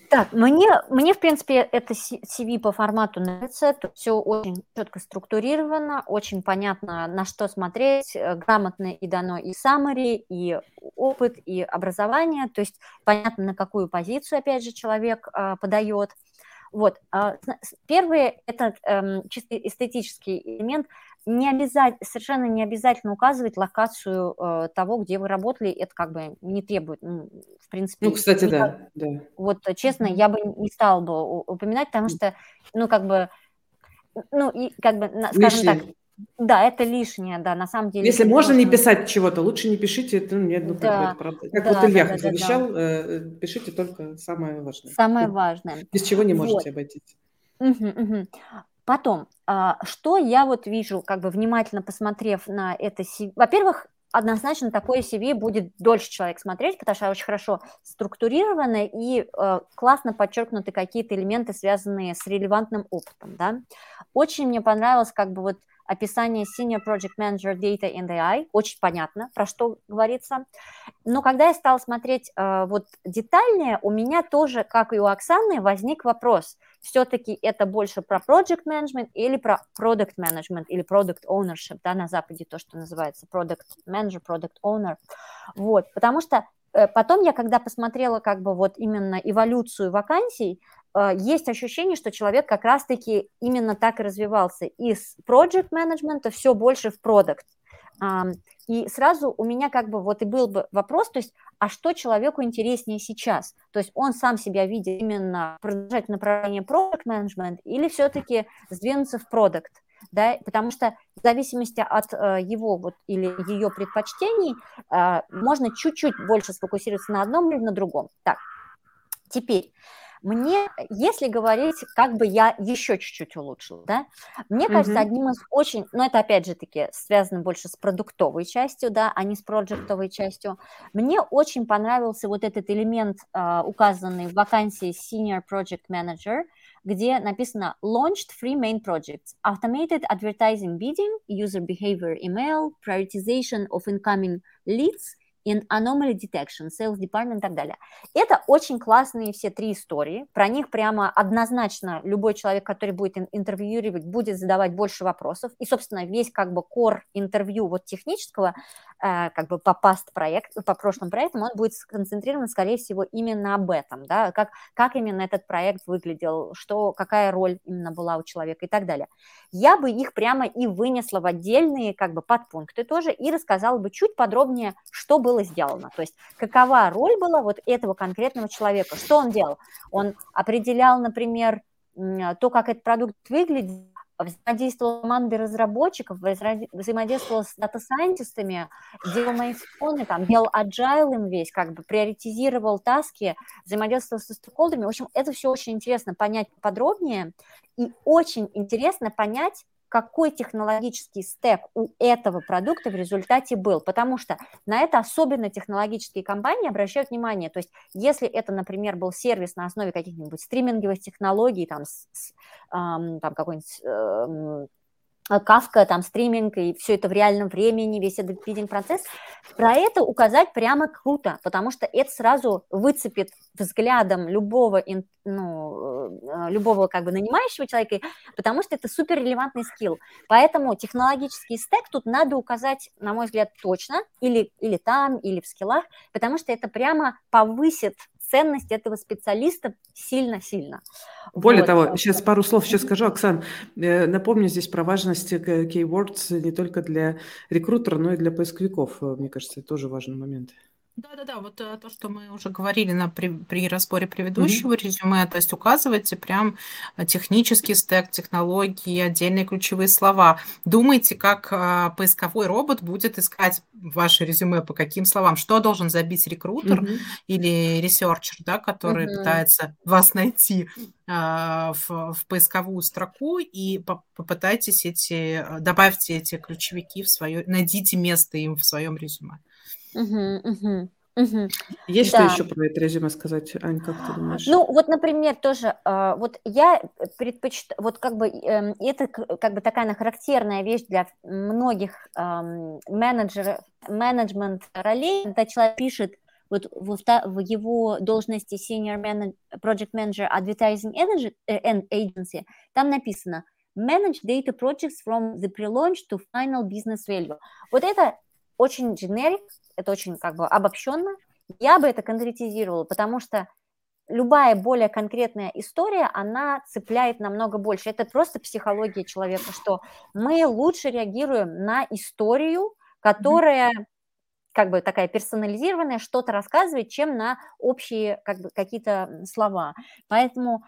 Так, мне, мне, в принципе, это CV по формату нравится. Тут все очень четко структурировано, очень понятно, на что смотреть, э, грамотно и дано и summary, и опыт, и образование. То есть понятно, на какую позицию, опять же, человек э, подает. Вот. А, первый – это эм, чисто эстетический элемент – не обязательно, совершенно не обязательно указывать локацию э, того, где вы работали, это как бы не требует, ну, в принципе. Ну, кстати, не, да, да. Вот, честно, я бы не стала бы упоминать, потому что, ну, как бы, ну, и как бы, скажем Лишнее. так, да, это лишнее, да, на самом деле. Если можно не писать чего-то, лучше не пишите, это ну, ну, как да, бы, это правда. Как да, вот Илья да, завещал, да, да. Э, пишите только самое важное. Самое важное. Без чего не можете вот. обойтись. Угу, угу. Потом, а, что я вот вижу, как бы внимательно посмотрев на это CV, во-первых, однозначно такое CV будет дольше человек смотреть, потому что очень хорошо структурировано и э, классно подчеркнуты какие-то элементы, связанные с релевантным опытом, да. Очень мне понравилось как бы вот описание Senior Project Manager Data and AI, очень понятно, про что говорится. Но когда я стала смотреть э, вот детальнее, у меня тоже, как и у Оксаны, возник вопрос, все-таки это больше про Project Management или про Product Management или Product Ownership, да, на Западе то, что называется Product Manager, Product Owner, вот, потому что э, Потом я, когда посмотрела как бы вот именно эволюцию вакансий, Э, есть ощущение, что человек как раз-таки именно так и развивался. Из project менеджмента все больше в продукт. И сразу у меня как бы вот и был бы вопрос, то есть, а что человеку интереснее сейчас? То есть он сам себя видит именно продолжать направление product management или все-таки сдвинуться в продукт? Да, потому что в зависимости от э, его вот, или ее предпочтений э, можно чуть-чуть больше сфокусироваться на одном или на другом. Так, теперь Мне, если говорить, как бы я еще чуть-чуть улучшила, да, мне кажется, mm-hmm. одним из очень, но это опять же таки связано больше с продуктовой частью, да, а не с проектовой частью. Мне очень понравился вот этот элемент, uh, указанный в вакансии Senior Project Manager, где написано Launched Three Main Projects. Automated Advertising Bidding, User Behavior Email, Prioritization of Incoming Leads – in Anomaly Detection, Sales Department и так далее. Это очень классные все три истории. Про них прямо однозначно любой человек, который будет интервьюировать, будет задавать больше вопросов. И, собственно, весь как бы кор интервью вот технического, э, как бы по past проект, по прошлым проектам, он будет сконцентрирован, скорее всего, именно об этом, да, как, как именно этот проект выглядел, что, какая роль именно была у человека и так далее. Я бы их прямо и вынесла в отдельные как бы подпункты тоже и рассказала бы чуть подробнее, что было было сделано. То есть какова роль была вот этого конкретного человека, что он делал. Он определял, например, то, как этот продукт выглядит, взаимодействовал с командой разработчиков, взаимодействовал с дата-сайентистами, делал milestone ы, там, делал agile им весь, как бы приоритизировал таски, взаимодействовал со стейкхолдерами. В общем, это все очень интересно понять подробнее и очень интересно понять, какой технологический стек у этого продукта в результате был, потому что на это особенно технологические компании обращают внимание. То есть если это, например, был сервис на основе каких-нибудь стриминговых технологий, там, с, с, эм, там какой-нибудь эм, Кавка, там, стриминг, и все это в реальном времени, весь этот фидинг-процесс, про это указать прямо круто, потому что это сразу выцепит взглядом любого, ну, э, любого как бы нанимающего человека, потому что это супер релевантный скилл. Поэтому технологический стек тут надо указать, на мой взгляд, точно, или, или там, или в скиллах, потому что это прямо повысит ценность этого специалиста сильно-сильно. Более вот. того, сейчас пару слов еще скажу, Оксан, э, напомню здесь про важность keywords не только для рекрутера, но и для поисковиков. Э, мне кажется, это тоже важный момент. Да-да-да, вот э, то, что мы уже говорили на, при, при разборе предыдущего mm-hmm. резюме, то есть указывайте прям э, технический стек, технологии, отдельные ключевые слова. Думайте, как а, поисковой робот будет искать ваше резюме по каким словам, что должен забить рекрутер mm-hmm. или researcher, да, который mm-hmm. пытается вас найти а, в, в поисковую строку и по, попытайтесь эти, добавьте эти ключевики в свое, найдите место им в своем резюме. Угу, угу. Угу. Есть да. что еще про это резюме сказать, Ань, как ты думаешь? Ну, вот, например, тоже, э, вот я предпочитаю, вот как бы э, это как бы такая характерная вещь для многих э, менеджеров, менеджмент ролей, когда человек пишет вот в, в его должности Senior Manager, Project Manager Advertising Agency, там написано Manage data projects from the pre-launch to final business value. Вот это очень generic, это очень как бы обобщенно, я бы это конкретизировала, потому что любая более конкретная история, она цепляет намного больше. Это просто психология человека, что мы лучше реагируем на историю, которая как бы такая персонализированная, что-то рассказывает, чем на общие как бы какие-то слова. Поэтому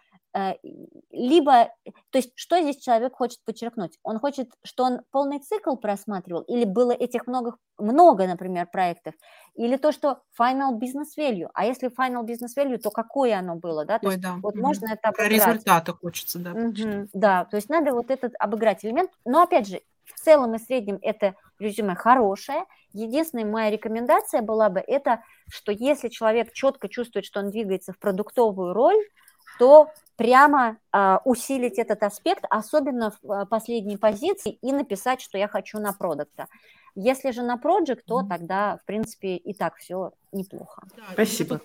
либо, то есть что здесь человек хочет подчеркнуть? Он хочет, что он полный цикл просматривал, или было этих много, много, например, проектов, или то, что final business value. А если final business value, то какое оно было, да? То Ой, есть да. вот угу. можно это обыграть. Про результаты хочется, да. Угу. Да, то есть надо вот этот обыграть элемент. Но опять же, в целом и среднем это резюме хорошее. Единственная моя рекомендация была бы это, что если человек четко чувствует, что он двигается в продуктовую роль, то прямо э, усилить этот аспект, особенно в э, последней позиции, и написать, что я хочу на продукта. Если же на проект, то тогда, в принципе, и так все неплохо. Да, Спасибо.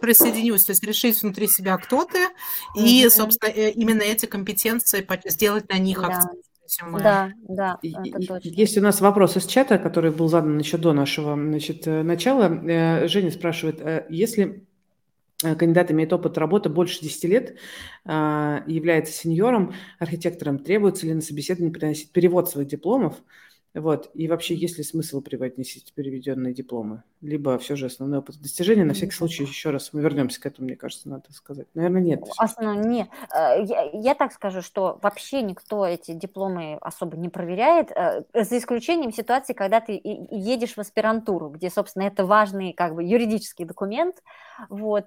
Присоединюсь, то есть решить внутри себя, кто ты, mm-hmm. и, собственно, э, именно эти компетенции сделать на них да. акцент. Да, да, это точно. Есть у нас вопрос из чата, который был задан еще до нашего значит, э, начала. Женя спрашивает, если Э, кандидат имеет опыт работы больше 10 лет, а, является сеньором, архитектором, требуется ли на собеседование приносить перевод своих дипломов, вот. И вообще, есть ли смысл преподносить переведенные дипломы? Либо все же основной опыт достижения, на всякий случай, еще раз мы вернемся к этому, мне кажется, надо сказать. Наверное, нет. Основной, нет. Э, я, я так скажу, что вообще никто эти дипломы особо не проверяет, э, за исключением ситуации, когда ты едешь в аспирантуру, где, собственно, это важный как бы юридический документ, вот,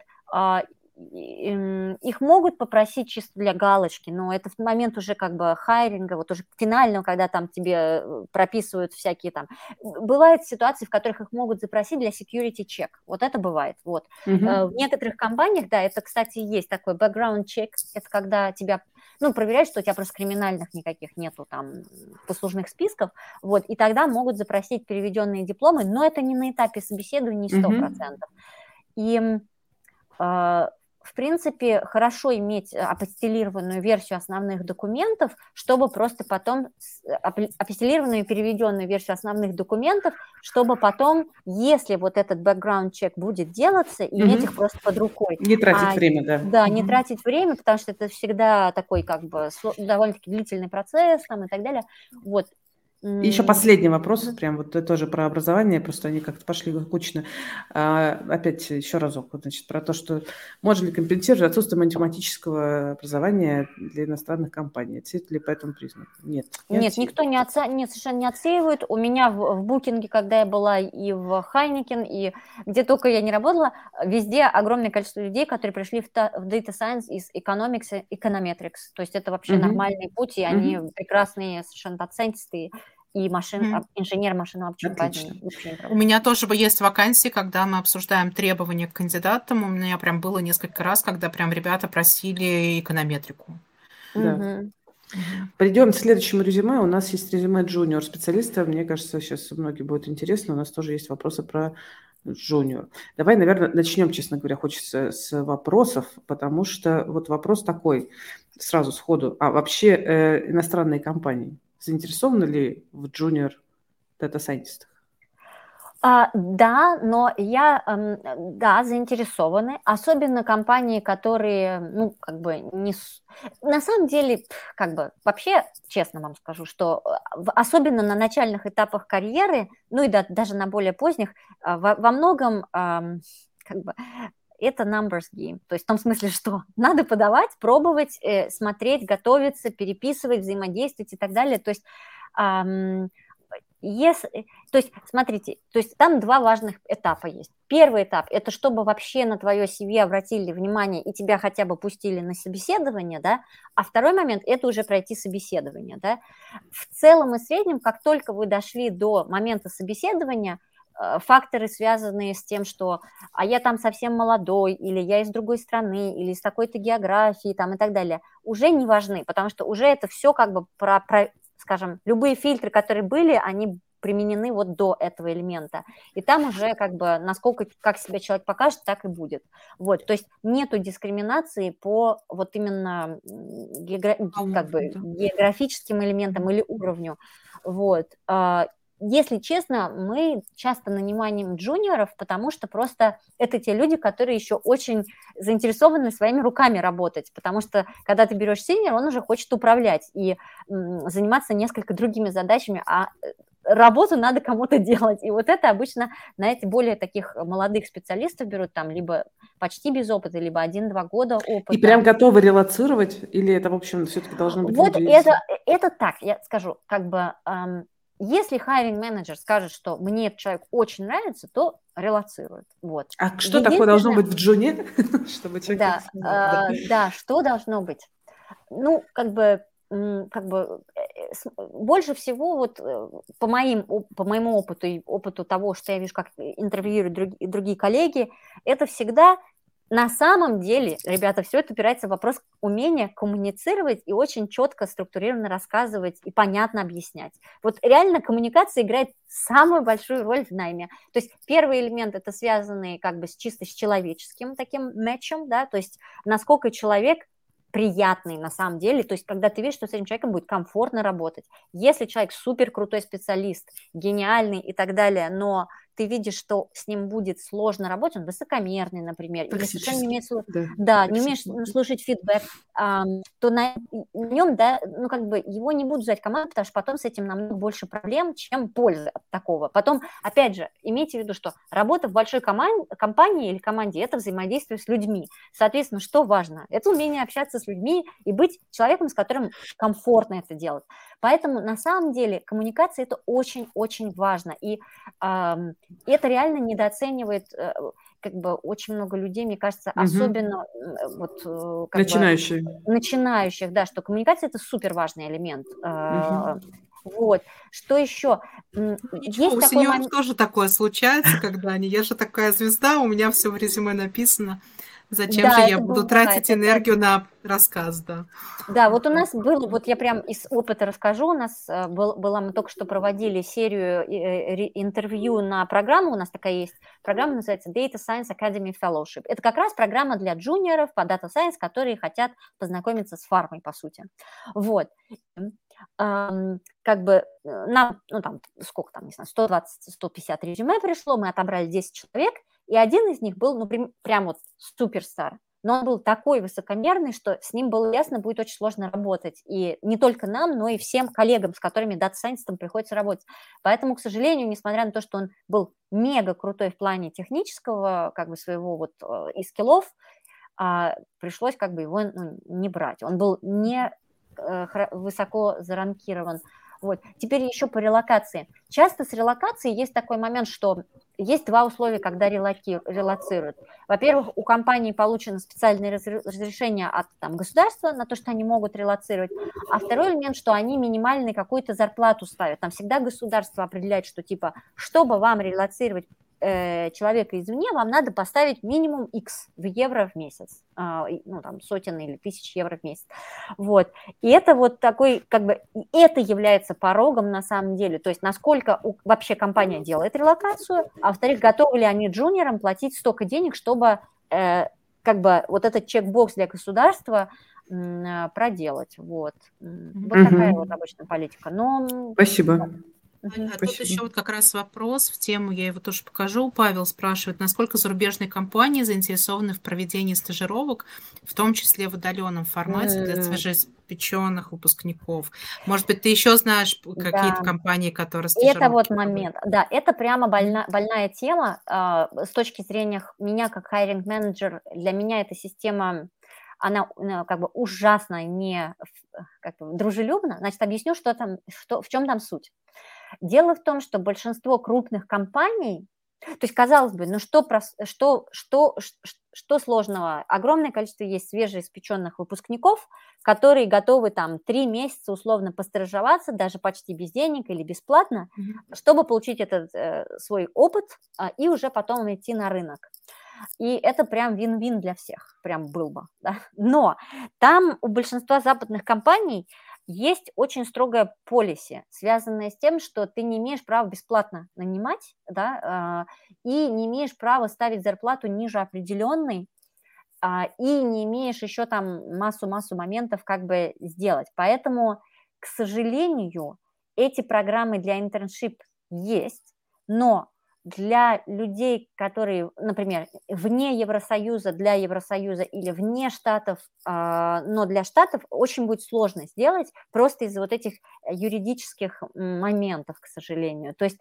их могут попросить чисто для галочки, но это в момент уже как бы хайринга, вот уже финального, когда там тебе э, прописывают всякие там... Бывают ситуации, в которых их могут запросить для security check. Вот это бывает. Вот. Uh-huh. В некоторых компаниях, да, это, кстати, есть такой background check. Это когда тебя ну, проверяют, что у тебя просто криминальных никаких нету там послужных списков, вот, и тогда могут запросить переведенные дипломы, но это не на этапе собеседования 100%. Mm-hmm. И в принципе, хорошо иметь апостелированную версию основных документов, чтобы просто потом, апостелированную и переведенную версию основных документов, чтобы потом, если вот этот бэкграунд-чек будет делаться, иметь mm-hmm. их просто под рукой. Не тратить а, время, да. Да, mm-hmm. не тратить время, потому что это всегда такой как бы довольно-таки длительный процесс там и так далее. Вот, и еще последний вопрос, прям вот тоже про образование, просто они как-то пошли кучно. А, опять еще разок, значит, про то, что можно ли компенсировать отсутствие математического образования для иностранных компаний. Отсеют ли по этому признаку? Нет. Не Нет, отсеивают. никто не отца... Нет, совершенно не отсеивает. У меня в, в букинге, когда я была и в Хайникен, и где только я не работала, везде огромное количество людей, которые пришли в, та... в Data Science из Economics и Econometrics. То есть это вообще mm-hmm. нормальный путь, и mm-hmm. они прекрасные совершенно доцентисты и машин, mm. инженер машинного обучения. У меня тоже есть вакансии, когда мы обсуждаем требования к кандидатам. У меня прям было несколько раз, когда прям ребята просили эконометрику. Да. Mm-hmm. Придем к следующему резюме. У нас есть резюме джуниор специалиста. Мне кажется, сейчас многие будет интересно. У нас тоже есть вопросы про джуниор. Давай, наверное, начнем, честно говоря, хочется с вопросов, потому что вот вопрос такой сразу сходу. А вообще э, иностранные компании – заинтересованы ли в junior дата-сайентистах? А, да, но я, эм, да, заинтересованы, особенно компании, которые, ну, как бы не... На самом деле, как бы, вообще, честно вам скажу, что э, особенно на начальных этапах карьеры, ну и да, даже на более поздних, э, во, во многом, как бы, это numbers game. То есть в том смысле, что надо подавать, пробовать, э, смотреть, готовиться, переписывать, взаимодействовать и так далее. То есть эм, то есть, смотрите, то есть там два важных этапа есть. Первый этап – это чтобы вообще на твое CV обратили внимание и тебя хотя бы пустили на собеседование, да, а второй момент – это уже пройти собеседование, да. В целом и среднем, как только вы дошли до момента собеседования – факторы, связанные с тем, что а я там совсем молодой, или я из другой страны, или из такой-то географии, там и так далее, уже не важны, потому что уже это все как бы про, про, скажем, любые фильтры, которые были, они применены вот до этого элемента. И там уже как бы насколько, как себя человек покажет, так и будет. Вот, то есть нету дискриминации по вот именно геогра... как бы географическим элементам или уровню. Вот. Если честно, мы часто нанимаем джуниоров, потому что просто это те люди, которые еще очень заинтересованы своими руками работать, потому что когда ты берешь синер, он уже хочет управлять и заниматься несколько другими задачами, а э, работу надо кому-то делать. И вот это обычно на эти более таких молодых специалистов берут там либо почти без опыта, либо один-два года опыта. И прям готовы релацировать? Или это, в общем, все-таки должно быть? Вот это, это так, я скажу, как бы эм, если хайринг менеджер скажет, что мне этот человек очень нравится, то релацирует. Вот. А что такое должно быть в джуне, чтобы человек... Да, э, да, что должно быть? Ну, как бы как бы э, больше всего вот э, по, моим, по моему опыту и опыту того, что я вижу, как интервьюируют другие, другие коллеги, это всегда на самом деле, ребята, все это упирается в вопрос умения коммуницировать и очень четко, структурированно рассказывать и понятно объяснять. Вот реально коммуникация играет самую большую роль в найме. То есть первый элемент это связанный как бы с чисто с человеческим таким матчем, да, то есть насколько человек приятный на самом деле, то есть когда ты видишь, что с этим человеком будет комфортно работать. Если человек супер крутой специалист, гениальный и так далее, но ты видишь, что с ним будет сложно работать, он высокомерный, например, или совершенно не умеет, да, да, не умеешь слушать фидбэк, а, то на нем, да, ну, как бы его не будут взять команду, потому что потом с этим намного больше проблем, чем пользы от такого. Потом, опять же, имейте в виду, что работа в большой команде, компании или команде – это взаимодействие с людьми. Соответственно, что важно? Это умение общаться с людьми и быть человеком, с которым комфортно это делать. Поэтому, на самом деле, коммуникация – это очень-очень важно. И И это реально недооценивает э, как бы очень много людей, мне кажется, угу. особенно вот как начинающих. Бы, начинающих, да, что коммуникация это супер важный элемент. Угу. Вот. Что еще? Ничего, Есть у сеньоров момент... тоже такое случается, когда они, я же такая звезда, у меня все в резюме написано. Зачем да, же я буду тратить это... энергию на рассказ, да? Да, вот у нас было, вот я прям из опыта расскажу, у нас э, был, была, мы только что проводили серию э, интервью на программу, у нас такая есть, программа называется Data Science Academy Fellowship. Это как раз программа для джуниоров по Data Science, которые хотят познакомиться с фармой, по сути. Вот как бы э, нам, ну там, сколько там, не знаю, 120-150 резюме пришло, мы отобрали 10 человек, и один из них был, ну, прям, прям вот суперстар. Но он был такой высокомерный, что с ним было ясно, будет очень сложно работать. И не только нам, но и всем коллегам, с которыми дата сайентистам приходится работать. Поэтому, к сожалению, несмотря на то, что он был мега крутой в плане технического, как бы своего вот э, и скиллов, а, пришлось как бы его ну, не брать. Он был не Э, высоко заранкирован. Вот. Теперь еще по релокации. Часто с релокацией есть такой момент, что есть два условия, когда релоцируют. Во-первых, у компании получено специальное разрешение от там, государства на то, что они могут релоцировать. А второй элемент, что они минимальную какую-то зарплату ставят. Там всегда государство определяет, что типа, чтобы вам релоцировать э, человека извне, вам надо поставить минимум X в евро в месяц, э, ну, там, сотен или тысяч евро в месяц. Вот. И это вот такой, как бы, это является порогом на самом деле, то есть насколько у, вообще компания делает релокацию, а во-вторых, готовы ли они джуниорам платить столько денег, чтобы э, как бы вот этот чекбокс для государства э, проделать. Вот. Вот mm-hmm. такая вот обычная политика. Но, Спасибо. А тут еще вот как раз вопрос в тему, я его тоже покажу. Павел спрашивает, насколько зарубежные компании заинтересованы в проведении стажировок, в том числе в удаленном формате для свежеиспеченных выпускников. Может быть, ты еще знаешь какие-то да. компании, которые Это вот момент. Да, это прямо больна, больная тема. Э, с точки зрения меня как хайринг менеджер, для меня эта система она э, как бы ужасно не как дружелюбна. Значит, объясню, что там, что, в чем там суть. Дело в том, что большинство крупных компаний, то есть, казалось бы, ну что, что, что, что сложного? Огромное количество есть свежеиспеченных выпускников, которые готовы там три месяца условно постажироваться, даже почти без денег или бесплатно, mm-hmm. чтобы получить этот э, свой опыт э, и уже потом идти на рынок. И это прям вин-вин для всех, прям был бы. Да? Но там у большинства западных компаний есть очень строгая полиси, связанная с тем, что ты не имеешь права бесплатно нанимать, да, а, и не имеешь права ставить зарплату ниже определенной, а, и не имеешь еще там массу-массу моментов как бы сделать. Поэтому, к сожалению, эти программы для интерншип есть, но для людей, которые, например, вне Евросоюза, для Евросоюза или вне Штатов, а, но для Штатов очень будет сложно сделать просто из-за вот этих юридических моментов, к сожалению. То есть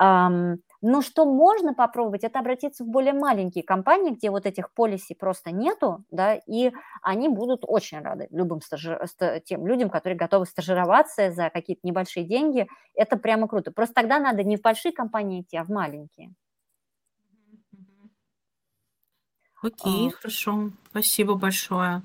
но что можно попробовать, это обратиться в более маленькие компании, где вот этих полисей просто нету, да, и они будут очень рады любым стажи... тем людям, которые готовы стажироваться за какие-то небольшие деньги. Это прямо круто. Просто тогда надо не в большие компании идти, а в маленькие. Окей, а. хорошо. Спасибо большое.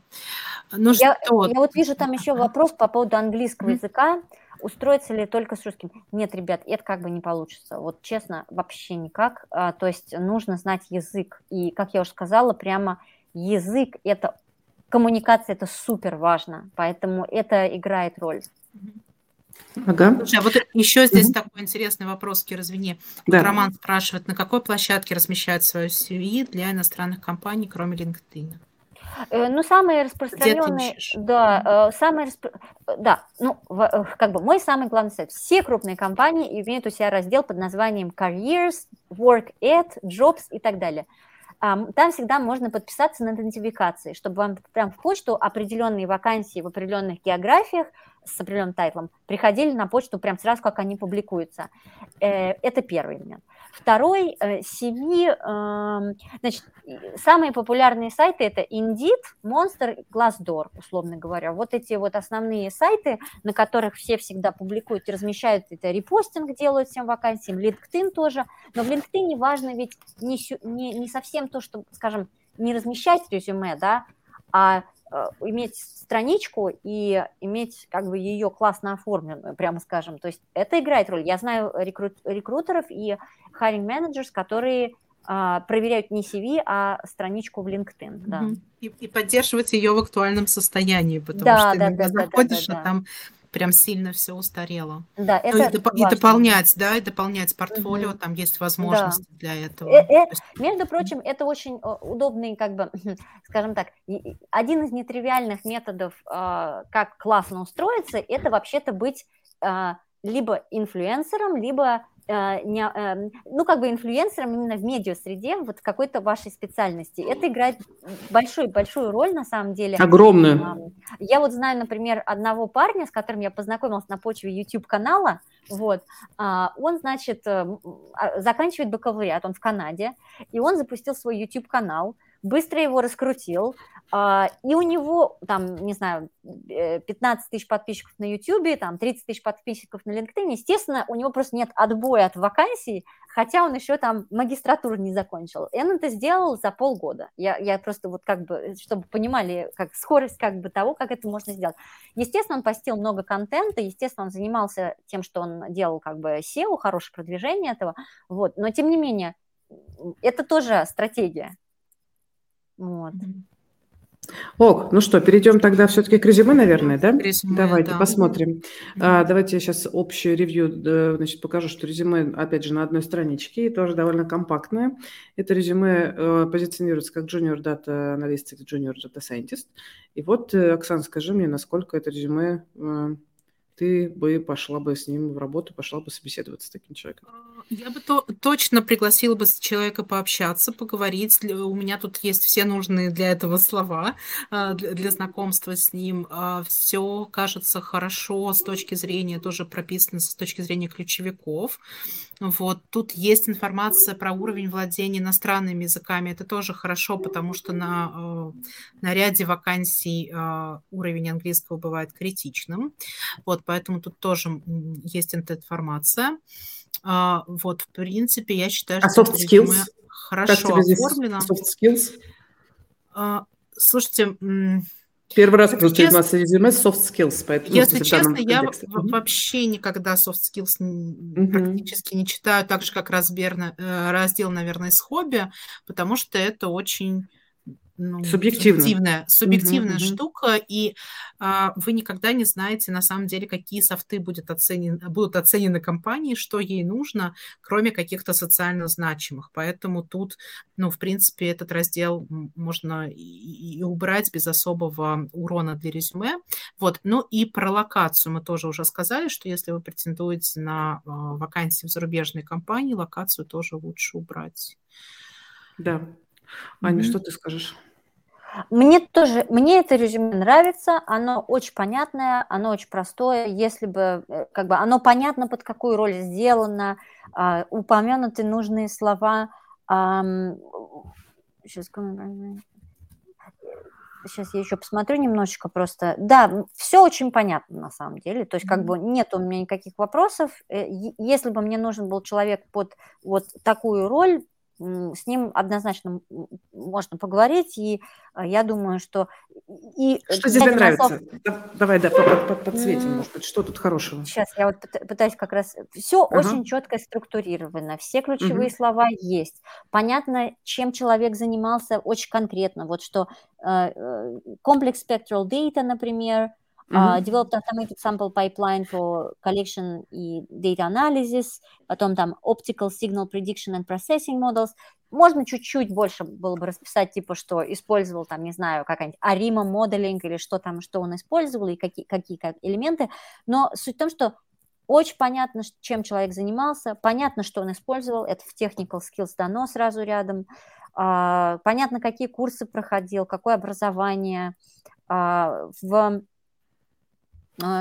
Ну я, что? Я вот вижу там еще вопрос по поводу английского языка устроиться ли только с русским? Нет, ребят, это как бы не получится. Вот честно, вообще никак. А, то есть нужно знать язык. И, как я уже сказала, прямо язык – это коммуникация, это супер важно. Поэтому это играет роль. Ага. Слушай, а вот еще здесь угу. такой интересный вопрос, Кира, извини. Да. Роман спрашивает, на какой площадке размещают свою CV для иностранных компаний, кроме LinkedIn? Э, ну, самые распространенные, да, э, самые, да, ну, э, как бы мой самый главный совет. Все крупные компании имеют у себя раздел под названием Careers, Work at, Jobs и так далее. Там всегда можно подписаться на идентификации, чтобы вам прям в почту определенные вакансии в определенных географиях с определенным тайтлом приходили на почту прям сразу, как они публикуются. Э, это первый элемент. Второй э, CV, эм, значит, самые популярные сайты это Indeed, Monster, Glassdoor, условно говоря. Вот эти вот основные сайты, на которых все всегда публикуют и размещают, это репостинг делают всем вакансиям, LinkedIn тоже. Но в LinkedIn важно ведь не, не, не совсем то, что, скажем, не размещать резюме, да, а Э, иметь страничку и иметь как бы ее классно оформленную, прямо скажем. То есть это играет роль. Я знаю рекрут, рекрутеров и hiring managers, которые а, проверяют не CV, а страничку в LinkedIn. Да. И, и поддерживать ее в актуальном состоянии, потому да, что да, иногда да, заходишь, да, да, да, а там прям сильно все устарело. Да, ну, это и, доп- и дополнять, да, и дополнять портфолио, угу. там есть возможности да. для этого. Э -э между прочим, это очень удобный, как бы, скажем так, один из нетривиальных методов, как классно устроиться, это вообще-то быть либо инфлюенсером, либо Э, ну, как бы инфлюенсером именно в медиа-среде, вот какой-то вашей специальности. Это играет большую-большую роль, на самом деле. Огромную. Я вот знаю, например, одного парня, с которым я познакомилась на почве YouTube-канала, вот, а, он, значит, э, а, заканчивает бакалавриат, он в Канаде, и он запустил свой YouTube-канал, быстро его раскрутил, и у него там, не знаю, 15 э, тысяч подписчиков на YouTube, там 30 тысяч подписчиков на LinkedIn, естественно, у него просто нет отбоя от вакансий, хотя он еще там магистратуру не закончил. И он это сделал за полгода. Я, я просто вот как бы, чтобы понимали, как скорость как бы того, как это можно сделать. Естественно, он постил много контента, естественно, он занимался тем, что он делал как бы SEO, хорошее продвижение этого, вот, но тем не менее, это тоже стратегия. Вот. Ок, ну что, перейдем тогда все-таки к резюме, наверное, да? Резюме, давайте да. посмотрим. А, давайте я сейчас общее ревью значит, покажу, что резюме, опять же, на одной страничке, и тоже довольно компактное. Это резюме э, позиционируется как junior data analyst или junior data scientist. И вот, э, Оксана, скажи мне, насколько это резюме э, ты бы пошла бы с ним в работу, пошла бы собеседоваться с таким человеком? А, я бы то, точно пригласила бы человека пообщаться, поговорить. У меня тут есть все нужные для этого слова, а, для, для знакомства с ним. А, все кажется хорошо с точки зрения, тоже прописано с точки зрения ключевиков. Вот. Тут есть информация про уровень владения иностранными языками. Это тоже хорошо, потому что на, на ряде вакансий уровень английского бывает критичным. Вот, поэтому тут тоже есть эта информация. А, вот, в принципе, я считаю, а что soft skills? хорошо оформлено. Soft skills? Слушайте, Первый раз просто честно, из резюме soft skills, поэтому если честно, я контексте. вообще никогда soft skills mm-hmm. практически не читаю, так же как разбер, э, раздел, наверное, из хобби, потому что это очень ну, Субъективно. субъективная, субъективная угу, штука, и а, вы никогда не знаете, на самом деле, какие софты будет оценен, будут оценены компанией, что ей нужно, кроме каких-то социально значимых. Поэтому тут, ну, в принципе, этот раздел можно и, и убрать без особого урона для резюме. Вот. Ну и про локацию мы тоже уже сказали, что если вы претендуете на а, вакансии в зарубежной компании, локацию тоже лучше убрать. Да, Аня, mm-hmm. что ты скажешь? Мне тоже, мне это резюме нравится, оно очень понятное, оно очень простое, если бы, э, как бы, оно понятно, под какую роль сделано, э, упомянуты нужные слова. Э, сейчас, сейчас я еще посмотрю немножечко просто. Да, все очень понятно на самом деле, то есть как бы нет у меня никаких вопросов. Э, если бы мне нужен был человек под вот такую роль, с ним однозначно можно поговорить, и а, я думаю, что... И что тебе нравится? Давай, да, подсветим, может быть, что тут хорошего? Сейчас, я вот пытаюсь как раз... Все ага. очень четко структурировано, все ключевые угу. слова есть. Понятно, чем человек занимался очень конкретно, вот что комплекс uh, spectral data, например, Uh, developed automated sample pipeline for collection и data analysis, потом там optical signal prediction and processing models. Можно чуть-чуть больше было бы расписать, типа, что использовал там, не знаю, какая-нибудь ARIMA моделинг или что там, что он использовал и какие, какие как элементы. Но суть в том, что очень понятно, чем человек занимался, понятно, что он использовал, это в technical skills дано сразу рядом, uh, понятно, какие курсы проходил, какое образование, uh, в А,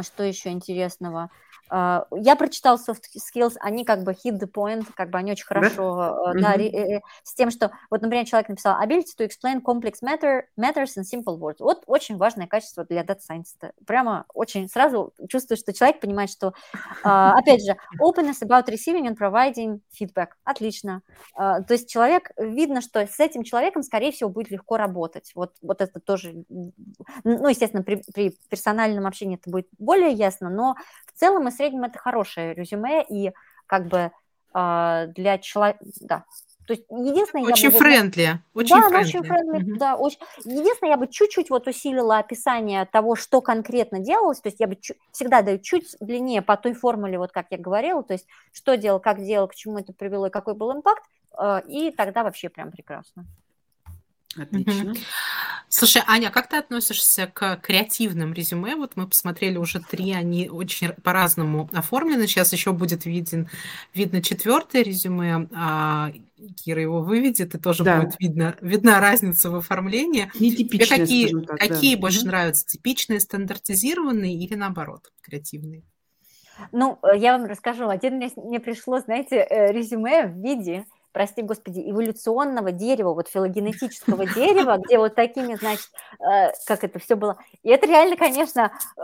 что еще интересного? А, я прочитал soft skills, они как бы hit the point, как бы они очень хорошо, да, да mm-hmm. с тем, что, вот, например, человек написал ability to explain complex matter, matters in simple words. Вот очень важное качество для data science. Прямо очень сразу чувствую, что человек понимает, что, а, опять же, openness about receiving and providing feedback. Отлично. То есть человек, видно, что с этим человеком, скорее всего, будет легко работать. Вот, вот это тоже, ну, естественно, при, при персональном общении это будет более ясно, но в целом, если среднем это хорошее резюме, и как бы э, для человека, да, то есть единственное, очень я бы... friendly, очень да, friendly. очень friendly, угу. да, очень. Единственное, я бы чуть-чуть вот усилила описание того, что конкретно делалось, то есть я бы чуть... всегда даю чуть длиннее по той формуле, вот как я говорила, то есть что делал, как делал, к чему это привело и какой был impact, э, и тогда вообще прям прекрасно. Отлично. Слушай, Аня, как ты относишься к креативным резюме? Вот мы посмотрели уже три, они очень по-разному оформлены. Сейчас еще будет виден, видно четвертое резюме. А, Кира его выведет, и тоже да. будет видно, видна разница в оформлении. Нетипичные, какие, так, какие да. больше угу. нравятся? Типичные, стандартизированные или наоборот, креативные? Ну, э, я вам расскажу. Один мне, мне пришло, знаете, э, резюме в виде прости господи, эволюционного дерева, вот филогенетического дерева, где вот такими, значит, э, как это все было. И это реально, конечно, э,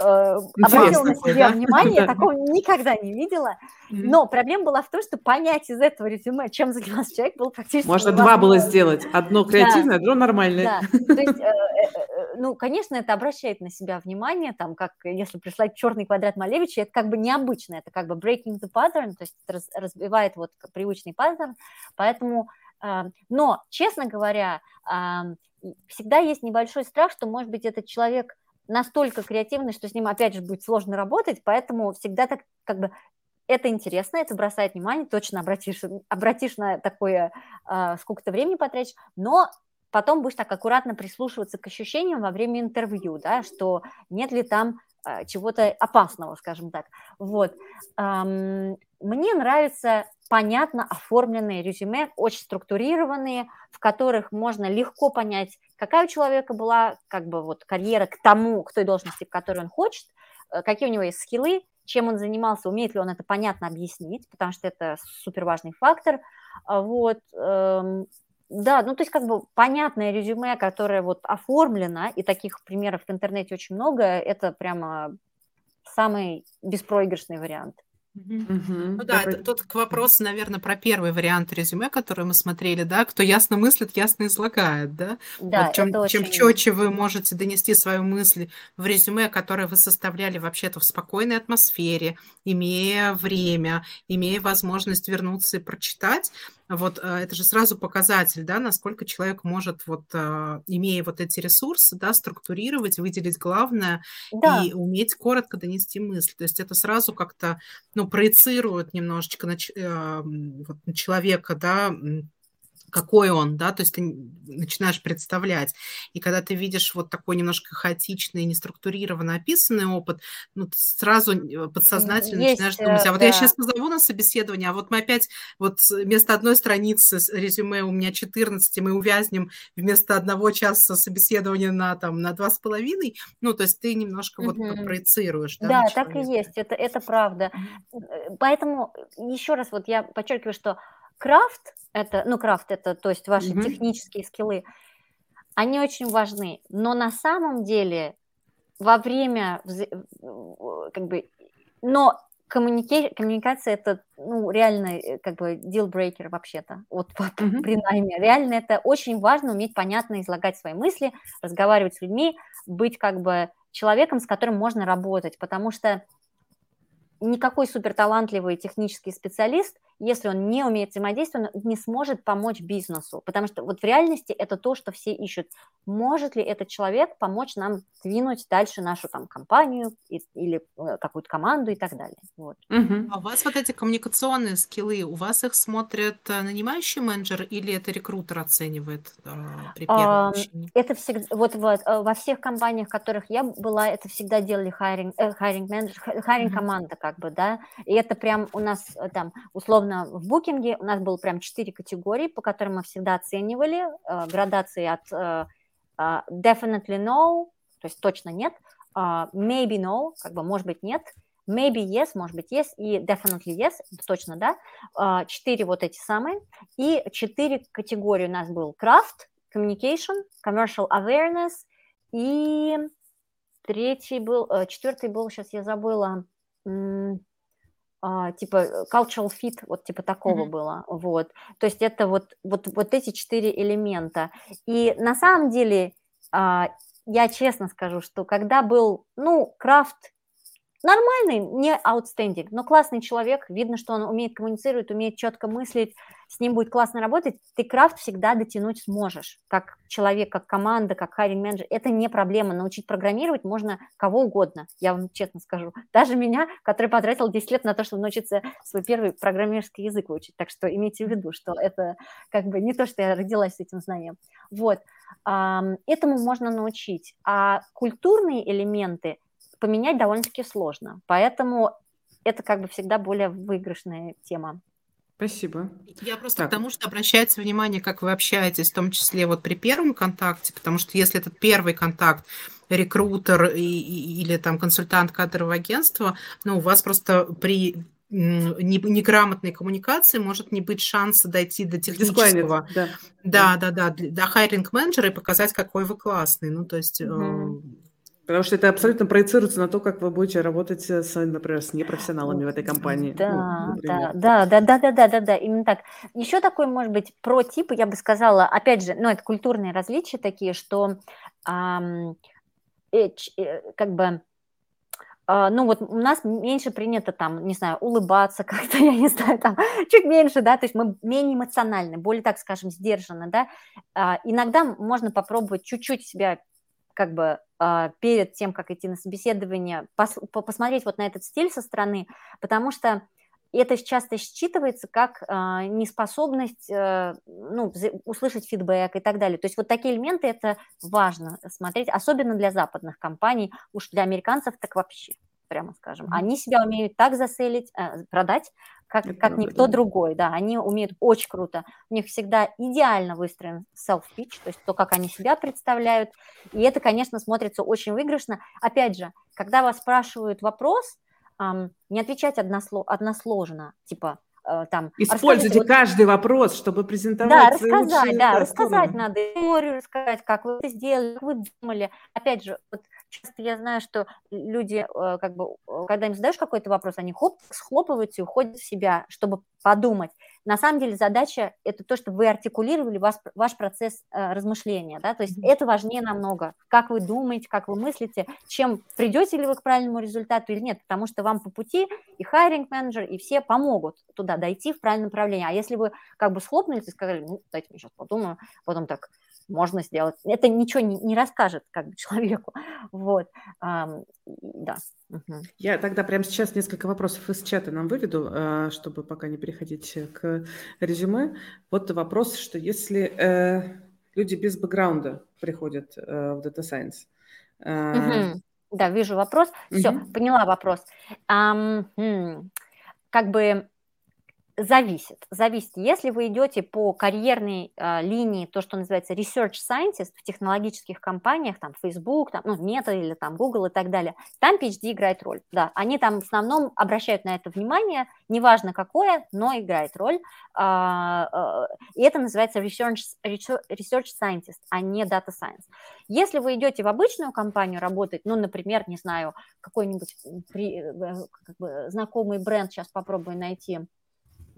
обратило на себя внимание, такого никогда не видела. Но проблема была в том, что понять из этого резюме, чем занимался человек, было практически Можно два было сделать. Одно креативное, да. одно нормальное. Да. То есть, э, ну, конечно, это обращает на себя внимание, там, как если прислать черный квадрат Малевича, это как бы необычно, это как бы breaking the pattern, то есть это разбивает вот привычный паттерн, Поэтому, а, но, честно говоря, а, всегда есть небольшой страх, что, может быть, этот человек настолько креативный, что с ним, опять же, будет сложно работать, поэтому всегда так, как бы, это интересно, это бросает внимание, точно обратишь, обратишь на такое, а, сколько-то времени потратишь, но потом будешь так аккуратно прислушиваться к ощущениям во время интервью, да, что нет ли там чего-то опасного, скажем так. Вот. Мне нравится понятно оформленные резюме, очень структурированные, в которых можно легко понять, какая у человека была как бы вот карьера к тому, к той должности, к которой он хочет, э, какие у него есть скиллы, чем он занимался, умеет ли он это понятно объяснить, потому что это супер важный фактор. А вот, эм, да, ну то есть как бы понятное резюме, которое вот оформлено, и таких примеров в интернете очень много, это прямо самый беспроигрышный вариант. Угу. Ну да, это тут к вопросу, наверное, про первый вариант резюме, который мы смотрели, да, кто ясно мыслит, ясно излагает, да. Да, вот чем, это очень... чем четче вы можете донести свою мысль в резюме, которое вы составляли вообще-то в спокойной атмосфере, имея время, имея возможность вернуться и прочитать, вот э, это же сразу показатель, да, насколько человек может, вот, э, имея вот эти ресурсы, да, структурировать, выделить главное да. и уметь коротко донести мысль. То есть это сразу как-то, ну, проецирует немножечко на, э, вот, на человека, да, какой он, да, то есть ты начинаешь представлять. И когда ты видишь вот такой немножко хаотичный, неструктурированно описанный опыт, ну, ты сразу э, подсознательно Есть, начинаешь думать, а вот да. я сейчас позову на собеседование, а вот мы опять вот вместо одной страницы резюме у меня 14, мы увязнем вместо одного часа собеседования на там на два с половиной, ну, то есть ты немножко угу. вот проецируешь. Да, да так и есть, это, это правда. Э, поэтому еще раз вот я подчеркиваю, что крафт это, ну, крафт это, то есть ваши mm-hmm. технические скиллы, они очень важны. Но на самом деле во время, как бы, но коммуника... коммуникация это, ну, реально, э, как бы, deal-breaker вообще-то, вот mm-hmm. при найме. Реально это очень важно, уметь понятно излагать свои мысли, разговаривать с людьми, быть, как бы, человеком, с которым можно работать, потому что никакой суперталантливый технический специалист – если он не умеет взаимодействовать, он не сможет помочь бизнесу. Потому что вот в реальности это то, что все ищут. Может ли этот человек помочь нам двинуть дальше нашу там компанию и, или э, какую-то команду и так далее. Вот. Угу. А у вас вот эти коммуникационные скиллы, у вас их смотрят э, нанимающий менеджер или это рекрутер оценивает э, при первом а, Это всегда, вот, вот во всех компаниях, в которых я была, это всегда делали hiring, э, hiring manager, hiring команда как бы, да, и это прям у нас там условно условно в букинге. У нас было прям четыре категории, по которым мы всегда оценивали э, градации от э, э, definitely no, то есть точно нет, uh, maybe no, как бы может быть нет, maybe yes, может быть yes, и definitely yes, точно, да, uh, четыре вот эти самые, и четыре категории у нас был craft, communication, commercial awareness, и третий был, uh, четвертый был, сейчас я забыла, а, типа cultural fit, вот типа такого mm-hmm. было, вот. То есть это вот, вот, вот эти четыре элемента. И на самом деле, а, я честно скажу, что когда был, ну, крафт нормальный, не outstanding, но классный человек, видно, что он умеет коммуницировать, умеет четко мыслить, с ним будет классно работать, ты крафт всегда дотянуть сможешь, как человек, как команда, как хайринг менеджер. Это не проблема, научить программировать можно кого угодно, я вам честно скажу. Даже меня, который потратил 10 лет на то, чтобы научиться свой первый программерский язык выучить, так что имейте в виду, что это как бы не то, что я родилась с этим знанием. Вот, этому можно научить, а культурные элементы – поменять довольно-таки сложно. Поэтому это как бы всегда более выигрышная тема. Спасибо. Я просто так. к тому, что обращайте внимание, как вы общаетесь, в том числе вот при первом контакте, потому что если этот первый контакт рекрутер и, и, или там консультант кадрового агентства, ну, у вас просто при неграмотной коммуникации может не быть шанса дойти до технического. Да, да, да, да, до хайринг-менеджера и показать, какой вы классный. Ну, то есть... Угу. Потому что это абсолютно проецируется на то, как вы будете работать, с, например, с непрофессионалами в этой компании. Да, ну, да, да, да, да, да, да, да, да, именно так. Еще такой, может быть, про типы, я бы сказала, опять же, ну, это культурные различия такие, что эм, э, э, как бы Uh, ну вот у нас меньше принято там, не знаю, улыбаться как-то, я не знаю, там чуть меньше, да, то есть мы менее эмоциональны, более, так скажем, сдержанно, да. Uh, иногда можно попробовать чуть-чуть себя как бы а, перед тем, как идти на собеседование, пос, посмотреть вот на этот стиль со стороны, потому что это часто считывается как э, неспособность э, ну, услышать фидбэк и так далее. То есть вот такие элементы это важно смотреть, особенно для западных компаний, уж для американцев так вообще, прямо скажем. Они себя умеют так заселить, э, продать, как, как правда, никто да. другой, да, они умеют очень круто. У них всегда идеально выстроен self-pitch, то есть то, как они себя представляют, и это, конечно, смотрится очень выигрышно. Опять же, когда вас спрашивают вопрос, не отвечать односло, односложно, типа, э, там... Используйте вот... каждый вопрос, чтобы презентовать Да, рассказать, да, рассказать надо, историю рассказать, как вы это сделали, как вы думали. Опять же, вот часто я знаю, что люди, э, как бы, когда им задаешь какой-то вопрос, они хоп, схлопываются и уходят в себя, чтобы подумать. На самом деле задача – это то, чтобы вы артикулировали ваш, ваш процесс э, размышления, да, то есть это важнее намного, как вы думаете, как вы мыслите, чем придете ли вы к правильному результату или нет, потому что вам по пути и хайринг менеджер, и все помогут туда дойти в правильном направлении. А если вы как бы схлопнулись и сказали, ну, дайте мне сейчас подумаю, потом так, можно сделать. Это ничего не, не расскажет как бы человеку. Вот. Да. Угу. Я тогда прямо сейчас несколько вопросов из чата нам выведу, а, чтобы пока не переходить к резюме. Вот вопрос, что если э, люди без бэкграунда приходят э, в Data Science. Э... Угу. Да, вижу вопрос. Все, угу. поняла вопрос. Um, хм, как бы Зависит, зависит. Если вы идете по карьерной э, линии, то, что называется research scientist в технологических компаниях, там Facebook, там, ну, Meta или там Google и так далее, там PhD играет роль. Да, они там в основном обращают на это внимание, неважно какое, но играет роль. Э, э, и это называется research, research scientist, а не data science. Если вы идете в обычную компанию работать, ну, например, не знаю, какой-нибудь э, как бы, знакомый бренд, сейчас попробую найти,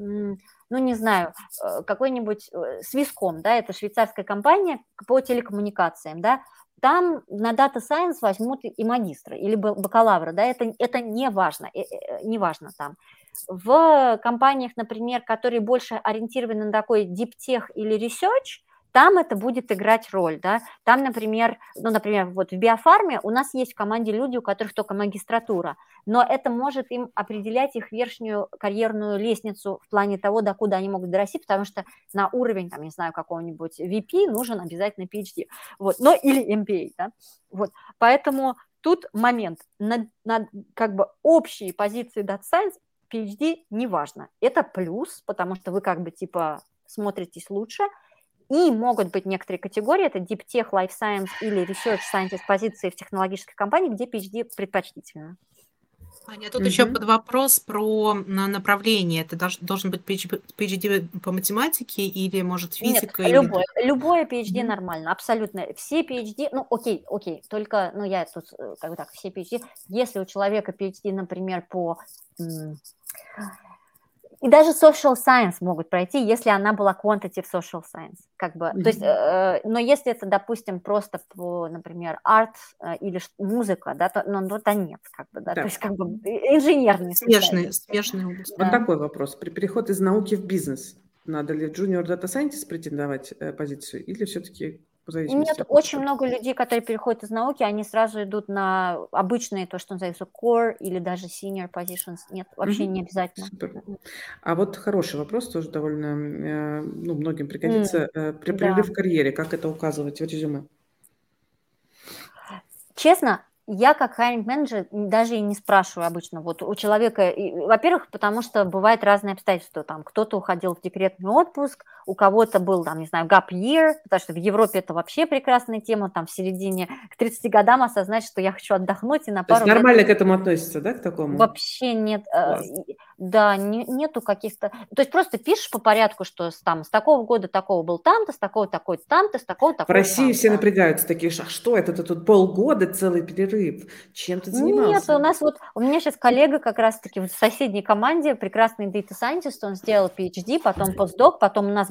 ну, не знаю, э, какой-нибудь э, Виском, да, это швейцарская компания по телекоммуникациям, да, там на Data Science возьмут и магистра или бакалавра, да, это, это не важно, э, не важно там. В компаниях, например, которые больше ориентированы на такой deep tech или research, там это будет играть роль, да, там, например, ну, например, вот в биофарме у нас есть в команде люди, у которых только магистратура, но это может им определять их верхнюю карьерную лестницу в плане того, до куда они могут дорасти, потому что на уровень, там, не знаю, какого-нибудь VP нужен обязательно PhD, вот, но или MBA, да, вот, поэтому тут момент, на, на как бы общие позиции Data Science PhD не важно, это плюс, потому что вы как бы типа смотритесь лучше, И могут быть некоторые категории, это Deep Tech, Life Science или Research Scientist позиции в технологической компании, где PhD предпочтительно. Аня, тут угу. еще под вопрос про направление. Это должен быть PhD по математике или, может, физика? Нет, или... любое, любое PhD нормально, абсолютно. Все PhD, ну, окей, окей, только, ну, я тут, э, как бы так, все PhD, если у человека PhD, например, по и даже social science могут пройти, если она была quantitative social science. Как бы, mm-hmm. то есть, э, но если это, допустим, просто по, например, арт э, или музыка, да, то, ну, ну, то нет, как бы, да, да. то есть как бы инженерный. Смешанный, смешанный область. Вот такой вопрос. При переходе из науки в бизнес, надо ли junior data scientist претендовать э, позицию или все-таки нет, очень много людей, которые переходят из науки, они сразу идут на обычные, то, что называется core или даже senior positions. Нет, вообще угу. не обязательно. Супер. А вот хороший вопрос, тоже довольно, э, ну, многим пригодится. Mm, При прорыв да. в карьере, как это указывать в резюме? Честно, я как хайринг менеджер даже и не спрашиваю обычно. Вот у человека, во-первых, потому что бывают разные обстоятельства. Там кто-то уходил в декретный отпуск, у кого-то был, там, не знаю, gap year, потому что в Европе это вообще прекрасная тема, там в середине к 30 годам осознать, что я хочу отдохнуть и на пару... То есть нормально лет... к этому относится, да, к такому? Вообще нет. Э, Класс. Да, не, нету каких-то... То есть просто пишешь по порядку, что там с такого года такого был там-то, с такого такой там-то, с такого такого В России все напрягаются такие, а что это, ты тут полгода целый перерыв, чем ты занимался? Нет, у нас вот, у меня сейчас коллега как раз-таки в соседней команде, прекрасный data scientist, он сделал PhD, потом постдок, потом у нас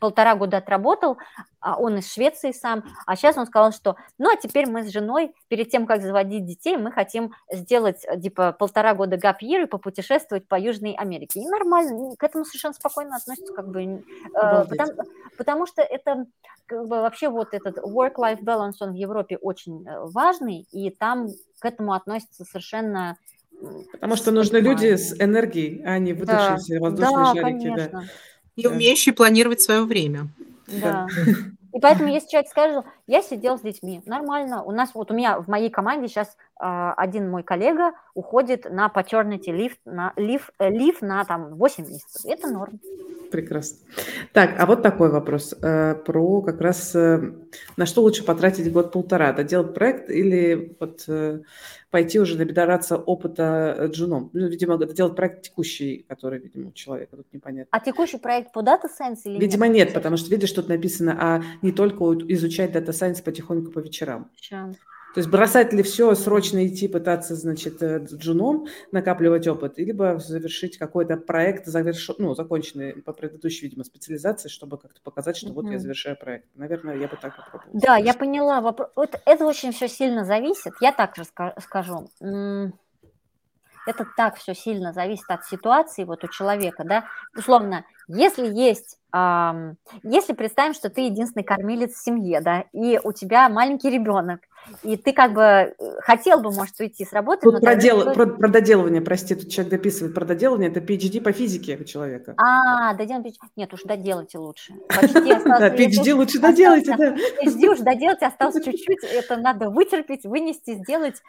полтора года отработал, а он из Швеции сам, а сейчас он сказал, что ну а теперь мы с женой перед тем, как заводить детей, мы хотим сделать типа полтора года year и попутешествовать по Южной Америке. И нормально, к этому совершенно спокойно относятся, как бы, э, потому, потому что это как бы, вообще вот этот work-life balance, он в Европе очень э, важный, и там к этому относятся совершенно Потому что нужны люди с энергией, а не выдохшиеся да. воздушные да, шарики. Конечно. Да. И умеющий планировать свое время. Да. И поэтому, если человек скажет, я сидел с детьми, нормально. У нас, вот у меня в моей команде сейчас один мой коллега уходит на paternity leave на, leave, э, leave на там 8 месяцев. Это норм. Прекрасно. Так, а вот такой вопрос э, про как раз э, на что лучше потратить год-полтора, доделать проект или вот э, пойти уже набираться опыта э, джуном. Ну, видимо, это делать проект текущий, который, видимо, у человека тут непонятно. А текущий проект по Data Science или Видимо, нет, нет потому что, видишь, тут написано, а не только изучать Data Science потихоньку по вечерам. Сейчас. То есть бросать ли все, срочно идти пытаться, значит, э, джуном, накапливать опыт, либо завершить какой-то проект, заверш... ну, законченный по предыдущей, видимо, специализации, чтобы как-то показать, что mm-hmm. вот я завершаю проект. Наверное, я бы так попробовала. Да, я поняла. Вопрос. Вот это очень все сильно зависит. Я так же скажу. Это так все сильно зависит от ситуации вот у человека, да. Условно, если есть если представим, что ты единственный кормилец в семье, да, и у тебя маленький ребенок, и ты как бы э, хотел бы, может, уйти с работы. Тут про, дел... про, про доделывание, прости, тут человек дописывает про доделывание, это PhD по физике у человека. А, доделывание, нет, уж доделайте лучше. Да, PhD лучше доделайте, да. PhD уж доделайте, осталось чуть-чуть, это надо вытерпеть, вынести, сделать,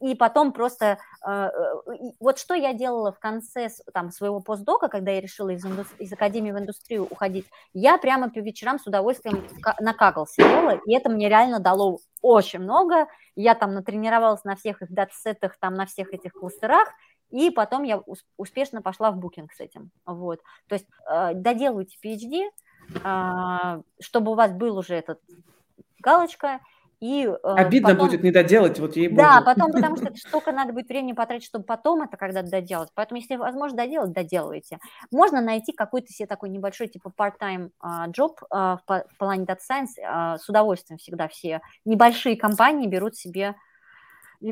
и потом просто... Э, э, вот что я делала в конце там, своего постдока, когда я решила из, из академии в индустрию уходить, я прямо по вечерам с удовольствием на кагл сидела, и это мне реально дало очень много. Я там натренировалась на всех их датсетах, там на всех этих кластерах, и потом я успешно пошла в букинг с этим. Вот. То есть э, доделывайте PhD, э, чтобы у вас был уже этот галочка, и, э, Обидно потом... будет не доделать, вот ей Да, потом, потому что столько надо будет времени потратить, чтобы потом это когда-то доделать. Поэтому, если возможно доделать, доделывайте. Можно найти какой-то себе такой небольшой, типа part-time uh, job uh, в, плане data science. Uh, с удовольствием всегда все небольшие компании берут себе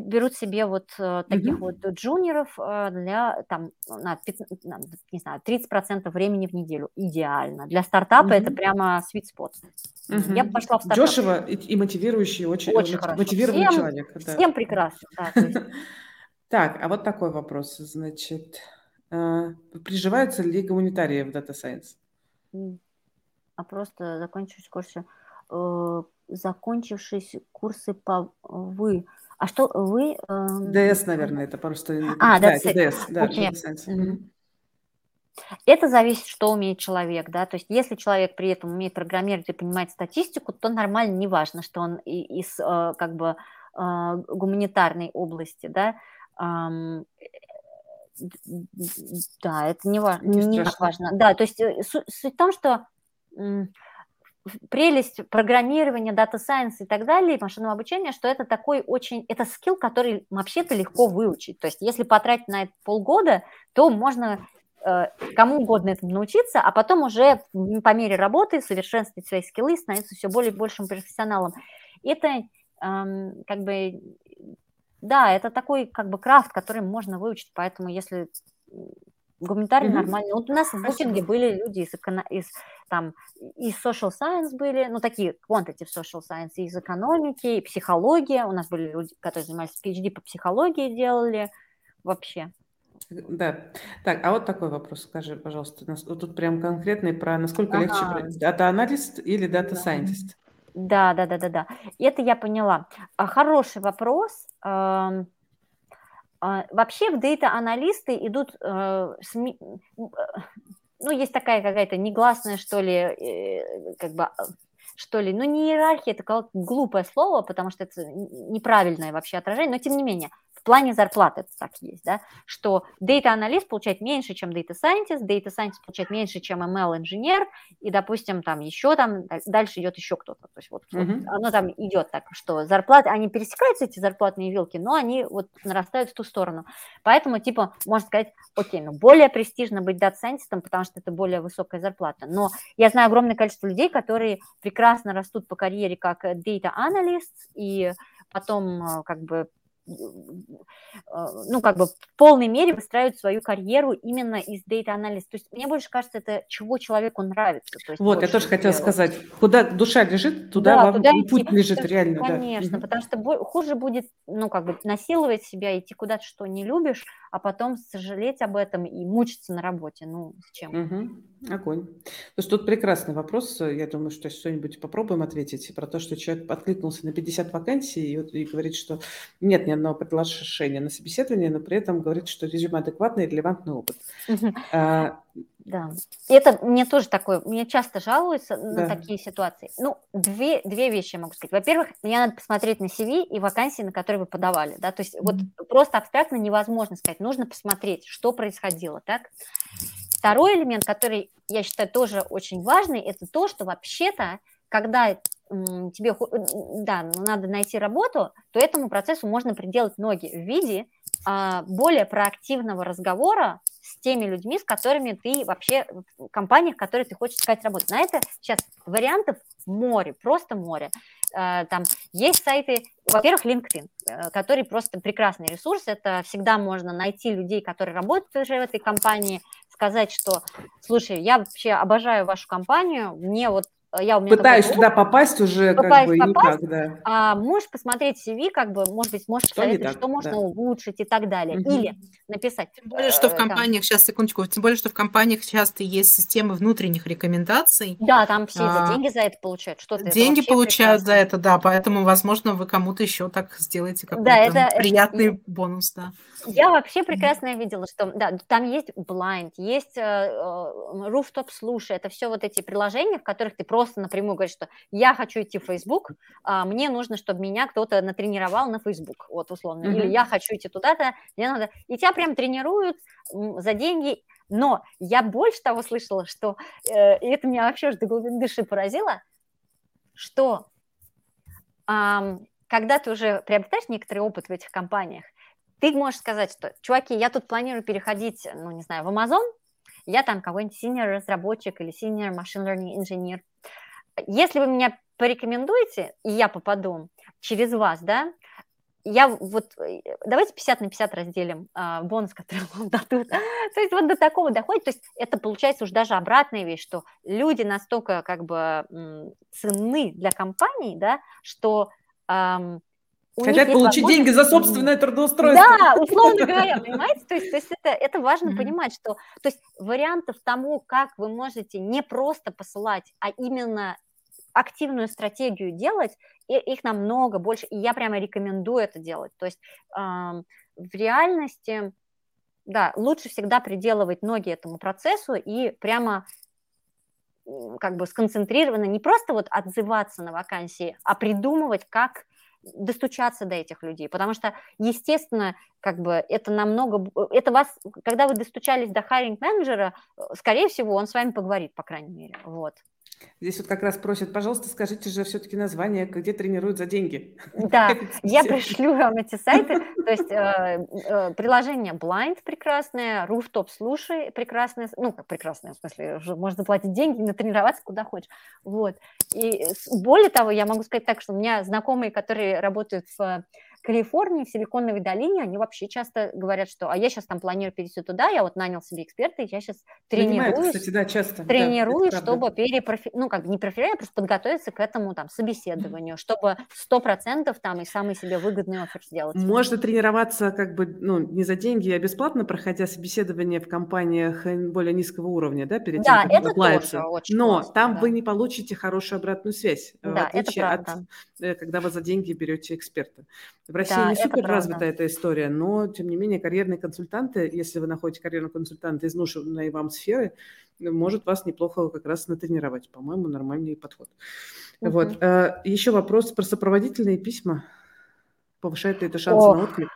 берут себе вот э, таких mm-hmm. вот джуниоров э, для там на, 15, на не знаю 30% времени в неделю идеально для стартапа mm-hmm. это прямо sweet spot mm-hmm. я пошла в стартап дешево и, и мотивирующий очень, очень мотивированный всем, человек да. всем прекрасно так а вот такой вопрос значит э, приживаются ли гуманитарии в Data Science а просто закончившись курсы закончившись курсы по вы а что вы... Э... ДС, наверное, это просто... А, да, это ДС. Да, okay. mm-hmm. Это зависит, что умеет человек, да, то есть если человек при этом умеет программировать и понимать статистику, то нормально, неважно, что он из э, как бы э, гуманитарной области, да, да, это не, важно, не важно. Да, то есть суть в том, что прелесть программирования, дата сайенс и так далее, машинного обучения, что это такой очень, это скилл, который вообще-то легко выучить. То есть если потратить на это полгода, то можно э, кому угодно этому научиться, а потом уже по мере работы совершенствовать свои скиллы, становиться все более большим профессионалом. Это эм, как бы, да, это такой как бы craft, который можно выучить, поэтому если Гуманитарий mm-hmm. нормально. Вот у нас в Booking е были люди из, из, там, из social science были, ну, такие quantitative social science, из экономики, и психология. У нас были люди, которые занимались PhD по психологии, делали вообще. Да. Так, а вот такой вопрос, скажи, пожалуйста. Вот тут прям конкретный про насколько ага. легче брать, data analyst или data scientist? Да, да, да, да, да. Это я поняла. А, хороший вопрос. А, вообще в дата-аналисты идут, э, ну, есть такая какая-то негласная, что ли, э, как бы что ли, ну не иерархия, это глупое слово, потому что это неправильное вообще отражение, но тем не менее, в плане зарплаты это так есть, да, что data-аналист получает меньше, чем data scientist, data scientist получает меньше, чем ML-инженер, и, допустим, там еще там, дальше идет еще кто-то, то есть вот, mm-hmm. вот оно там идет так, что зарплаты, они пересекаются, эти зарплатные вилки, но они вот нарастают в ту сторону, поэтому, типа, можно сказать, окей, ну, более престижно быть дата-сайентистом, потому что это более высокая зарплата, но я знаю огромное количество людей, которые прекрасно растут по карьере как data-аналист, и потом э, как бы ну, как бы в полной мере выстраивают свою карьеру именно из дейта-анализа. То есть мне больше кажется, это чего человеку нравится. То есть вот, я тоже хотела сказать, куда душа лежит, туда да, вам туда путь идти, лежит потому, реально. Конечно, да. потому что хуже будет, ну, как бы насиловать себя, идти куда-то, что не любишь, а потом сожалеть об этом и мучиться на работе. Ну, с чем? Угу. Огонь. То есть тут прекрасный вопрос. Я думаю, что что-нибудь попробуем ответить про то, что человек откликнулся на 50 вакансий и, и говорит, что нет ни одного предложения на собеседование, но при этом говорит, что резюме адекватный и релевантный опыт. А, да, это мне тоже такое, мне часто жалуются на такие ситуации. Ну, две, две вещи я могу сказать. Во-первых, мне надо посмотреть на CV и вакансии, на которые вы подавали, да, то есть mm-hmm. вот просто абстрактно невозможно сказать, нужно посмотреть, что происходило, так. Второй элемент, который я считаю тоже очень важный, это то, что вообще-то, когда тебе да, надо найти работу, то этому процессу можно приделать ноги в виде а, более проактивного разговора с теми людьми, с которыми ты вообще, в компаниях, в которых ты хочешь искать работу. На это сейчас вариантов море, просто море. А, там есть сайты, во-первых, LinkedIn, э, который просто прекрасный ресурс. Это всегда можно найти людей, которые работают уже в этой компании, сказать, что, слушай, я вообще обожаю вашу компанию, мне вот я у меня Пытаюсь туда попасть уже Пытаюсь как бы попасть, никак, да. А можешь посмотреть CV, как бы, может быть, можешь что посоветовать, что можно да. улучшить и так далее. Угу. Или написать. Тем более, что в э, компаниях, там, сейчас, секундочку, тем более, что в компаниях часто есть системы внутренних рекомендаций. Да, там все а, за деньги за это получают. Что-то деньги получают прекрасно. за это, да, поэтому, возможно, вы кому-то еще так сделаете какой-то да, это, приятный это, бонус, да. Я вообще прекрасно видела, что да, там есть Blind, есть э, э, Rooftop Слушай, это все вот эти приложения, в которых ты просто напрямую говоришь, что я хочу идти в Facebook, а мне нужно, чтобы меня кто-то натренировал на Facebook, вот условно, mm-hmm. или я хочу идти туда-то, мне надо, и тебя прям тренируют за деньги, но я больше того слышала, что, э, и это меня вообще до глубины души поразило, что э, когда ты уже приобретаешь некоторый опыт в этих компаниях, ты можешь сказать, что, чуваки, я тут планирую переходить, ну, не знаю, в Amazon, я там какой-нибудь senior разработчик или senior machine learning инженер. Если вы меня порекомендуете, и я попаду через вас, да, я вот, давайте 50 на 50 разделим а, бонус, который вам дадут. то есть вот до такого доходит, то есть это получается уже даже обратная вещь, что люди настолько как бы ценны для компаний, да, что эм, Хотят получить деньги за собственное трудоустройство. Да, условно говоря, понимаете? То есть, то есть это, это важно mm-hmm. понимать, что то есть вариантов тому, как вы можете не просто посылать, а именно активную стратегию делать, и их намного больше, и я прямо рекомендую это делать. То есть э, в реальности да, лучше всегда приделывать ноги этому процессу и прямо как бы сконцентрированно не просто вот отзываться на вакансии, а придумывать, как достучаться до этих людей, потому что, естественно, как бы это намного, это вас, когда вы достучались до хайринг менеджера, скорее всего, он с вами поговорит, по крайней мере, вот. Здесь вот как раз просят, пожалуйста, скажите же все-таки название, где тренируют за деньги. Да, я пришлю вам эти сайты. То есть э, э, приложение Blind прекрасное, Rooftop Слушай прекрасное, ну, как прекрасное, в смысле, уже можно заплатить деньги, натренироваться куда хочешь. Вот. И более того, я могу сказать так, что у меня знакомые, которые работают в Калифорнии, в Силиконовой долине, они вообще часто говорят, что а я сейчас там планирую перейти туда, я вот нанял себе эксперта, и я сейчас тренируюсь, кстати, да, часто. тренируюсь, да, чтобы перепрофи... ну, как не профилировать, а просто подготовиться к этому там собеседованию, чтобы сто процентов там и самый себе выгодный офер сделать. Можно тренироваться как бы, ну, не за деньги, а бесплатно, проходя собеседование в компаниях более низкого уровня, да, перед тем, да, как это тоже очень Но классно, там да. вы не получите хорошую обратную связь, да, в отличие от, э, когда вы за деньги берете эксперта. В России да, не супер развита эта история, но, тем не менее, карьерные консультанты, если вы находите карьерного консультанта из нужной вам сферы, может вас неплохо как раз натренировать. По-моему, нормальный подход. Uh-huh. Вот. А, еще вопрос про сопроводительные письма. Повышает ли это шансы Ох. на отклик?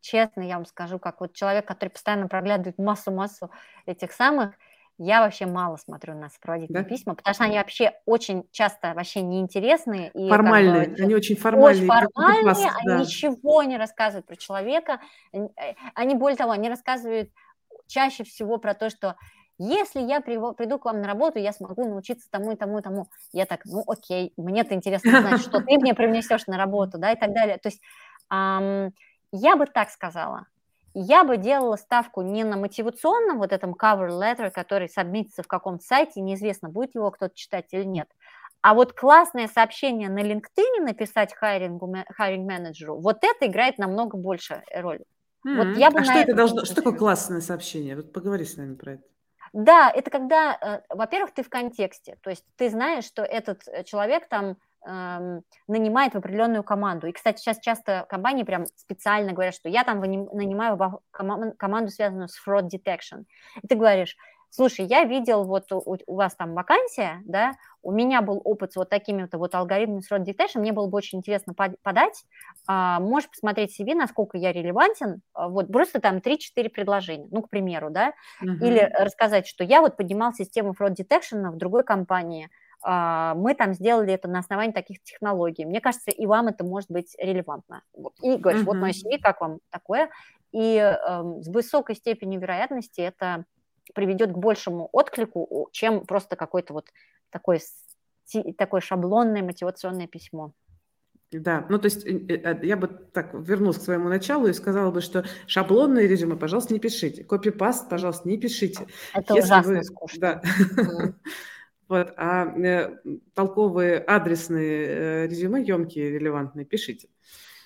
Честно, я вам скажу, как вот человек, который постоянно проглядывает массу-массу этих самых, я вообще мало смотрю на сопроводительные да? письма, потому что они вообще очень часто вообще неинтересные. И формальные, как бы, они очень формальные. Очень формальные, класс, они да. ничего не рассказывают про человека. Э, они, более того, они рассказывают чаще всего про то, что если я приду к вам на работу, я смогу научиться тому и тому и тому. Я так, ну окей, мне-то интересно знать, что ты мне привнесешь на работу, да, и так далее. То есть эм, я бы так сказала, я бы делала ставку не на мотивационном вот этом cover letter, который сабмитится в каком-то сайте, неизвестно, будет его кто-то читать или нет, а вот классное сообщение на LinkedIn написать hiring у, hiring менеджеру, вот это играет намного больше роль. Mm-hmm. Вот я бы а что это должно, что такое классное сообщение? Вот поговори с нами про это. Да, это когда, э, во-первых, ты в контексте, то есть ты знаешь, что этот э, человек там нанимает в определенную команду. И, кстати, сейчас часто компании прям специально говорят, что я там нанимаю команду, связанную с fraud detection. И ты говоришь, слушай, я видел, вот у, у вас там вакансия, да, у меня был опыт с вот такими-то вот алгоритмами с fraud detection, мне было бы очень интересно подать, а, можешь посмотреть себе, насколько я релевантен, а, вот просто там 3-4 предложения, ну, к примеру, да, uh-huh. или рассказать, что я вот поднимал систему fraud detection в другой компании, мы там сделали это на основании таких технологий. Мне кажется, и вам это может быть релевантно. И говоришь, uh-huh. вот мое CV, как вам такое? И э, с высокой степенью вероятности это приведет к большему отклику, чем просто какой-то вот такой, такое шаблонное мотивационное письмо. Да, ну то есть э, э, я бы так вернулась к своему началу и сказала бы, что шаблонные резюме, пожалуйста, не пишите. Копипаст, пожалуйста, не пишите. Это Если ужасно вы... скучно. Да. Вот, а э, толковые адресные э, резюме, емкие, релевантные, пишите.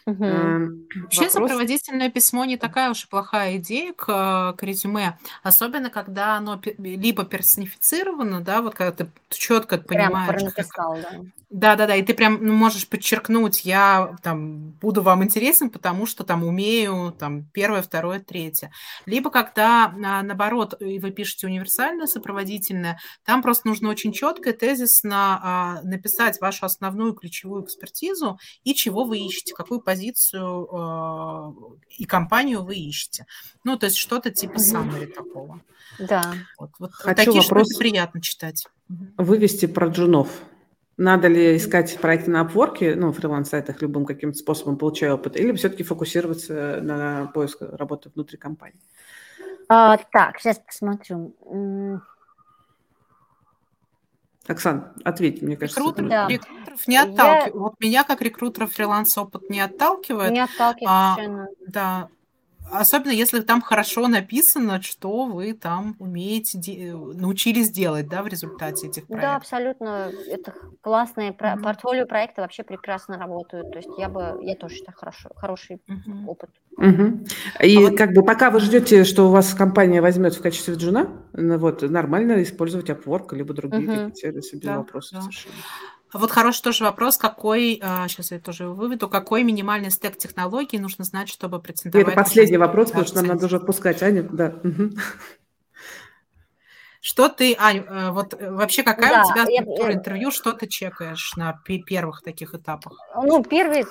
Угу. Вообще вопрос... сопроводительное письмо не такая уж и плохая идея к, к резюме, особенно когда оно либо персонифицировано, да, вот когда ты четко понимаешь, написал, как... да. Да, да, да, и ты прям ну, можешь подчеркнуть, я там буду вам интересен, потому что там умею там первое, второе, третье. Либо когда наоборот вы пишете универсальное сопроводительное, там просто нужно очень четко тезисно а, написать вашу основную ключевую экспертизу и чего вы ищете, какую позицию а, и компанию вы ищете. Ну, то есть что-то типа summary такого. Да. Вот, вот Хочу такие вопрос приятно читать. Вывести про джунов. Надо ли искать проекты на Upwork, ну, фриланс-сайтах любым каким-то способом, получая опыт, или все-таки фокусироваться на поиск работы внутри компании? А, так, сейчас посмотрю. Оксан, ответь, мне кажется. Рекрутер, да. Рекрутеров не отталкивает. Я... Вот меня как рекрутера фриланс-опыт не отталкивает. Не отталкивает а, совершенно. Да, Особенно если там хорошо написано, что вы там умеете, научились делать, да, в результате этих проектов. Да, абсолютно. Это классные mm-hmm. портфолио проекты вообще прекрасно работают. То есть я бы, я тоже считаю хорошо, хороший mm-hmm. опыт. Mm-hmm. И а вот... как бы пока вы ждете, что у вас компания возьмет в качестве джуна, ну вот нормально использовать Upwork либо другие mm-hmm. сервисы без да, вопросов да. совершенно. Вот хороший тоже вопрос, какой, сейчас я тоже выведу, какой минимальный стек технологий нужно знать, чтобы претендовать? Это последний вопрос, потому что нам надо уже отпускать Аню. Да. Что ты, Ань, э, вот э, вообще какая да, у тебя структура я, интервью, что ты чекаешь на первых таких этапах? Ну, первый,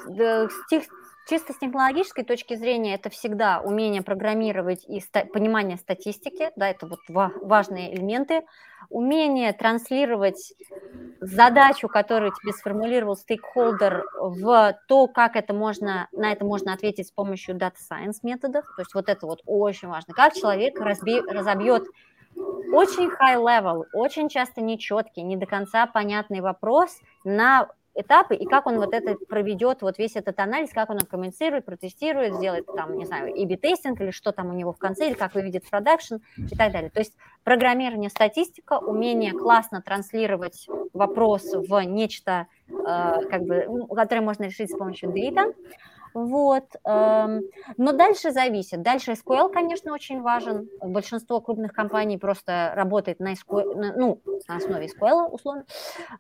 стих, чисто с технологической точки зрения, это всегда умение программировать и ста- понимание статистики, да, это вот ва- важные элементы, умение транслировать задачу, которую тебе сформулировал стейкхолдер, в то, как это можно, на это можно ответить с помощью data science методов, то есть вот это вот очень важно, как человек разби- разобьет очень high level, очень часто нечеткий, не до конца понятный вопрос на этапы, и как он вот это проведет, вот весь этот анализ, как он коммуницирует, протестирует, сделает там, не знаю, и тестинг или что там у него в конце, или как выведет в продакшн и так далее. То есть программирование, статистика, умение классно транслировать вопрос в нечто, э, как бы, которое можно решить с помощью data, вот. Эм, но дальше зависит. Дальше SQL, конечно, очень важен. Большинство крупных компаний просто работает на, SQL, ну, на основе SQL, условно.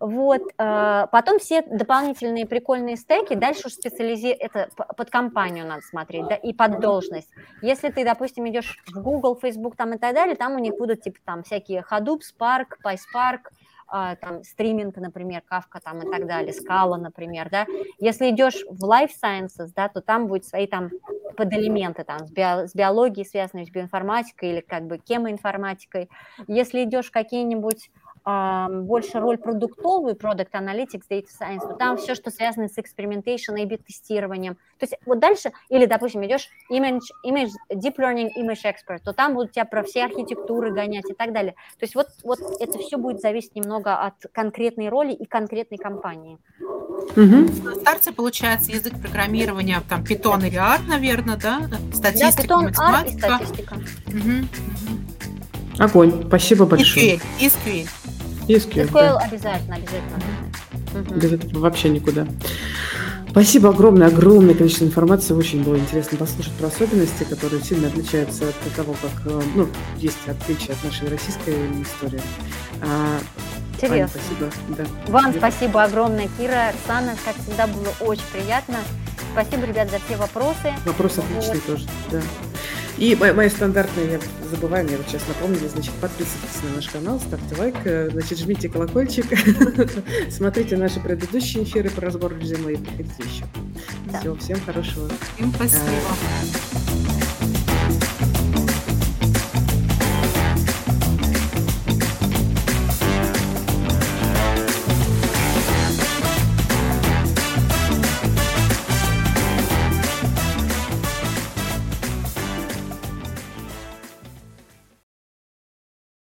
Вот. Э, потом все дополнительные прикольные стеки, дальше уж специализи... это под компанию надо смотреть, да, и под должность. Если ты, допустим, идешь в Google, Facebook там и так далее, там у них будут типа там всякие Hadoop, Spark, PySpark, там, стриминг, например, Kafka там и так далее, скала, например, да. Если идешь в life sciences, да, то там будут свои там подэлементы там с, био, с биологией, связанные с биоинформатикой или как бы кемоинформатикой. Если идешь какие-нибудь больше роль продуктовую, product analytics, data science, там все, что связано с experimentation, A-B тестированием. То есть вот дальше, или, допустим, идешь image, image, deep learning image expert, то там будут тебя про все архитектуры гонять и так далее. То есть вот, вот это все будет зависеть немного от конкретной роли и конкретной компании. Угу. На старте получается язык программирования, там, Python или R, наверное, да? Статистика, да, Python, математика. R и статистика. Угу. Огонь. Спасибо большое. SQL. SQL. SQL, SQL да. обязательно, обязательно. Без этого вообще никуда. Спасибо огромное, огромное количество информации. Очень было интересно послушать про особенности, которые сильно отличаются от того, как, э, ну, есть отличия от нашей российской истории. А, Интересно. Аня, спасибо. Да. Вам Привет. спасибо огромное, Кира, Оксана. Как всегда, было очень приятно. Спасибо, ребят, за все вопросы. Вопросы отличные вот. тоже, да. И мои стандартные, я забываю, мне вот сейчас напомнили, значит, подписывайтесь на наш канал, ставьте лайк, э, значит, жмите колокольчик, смотрите наши предыдущие эфиры по разбору резюме и приходите еще. Все, всем хорошего. Всем спасибо.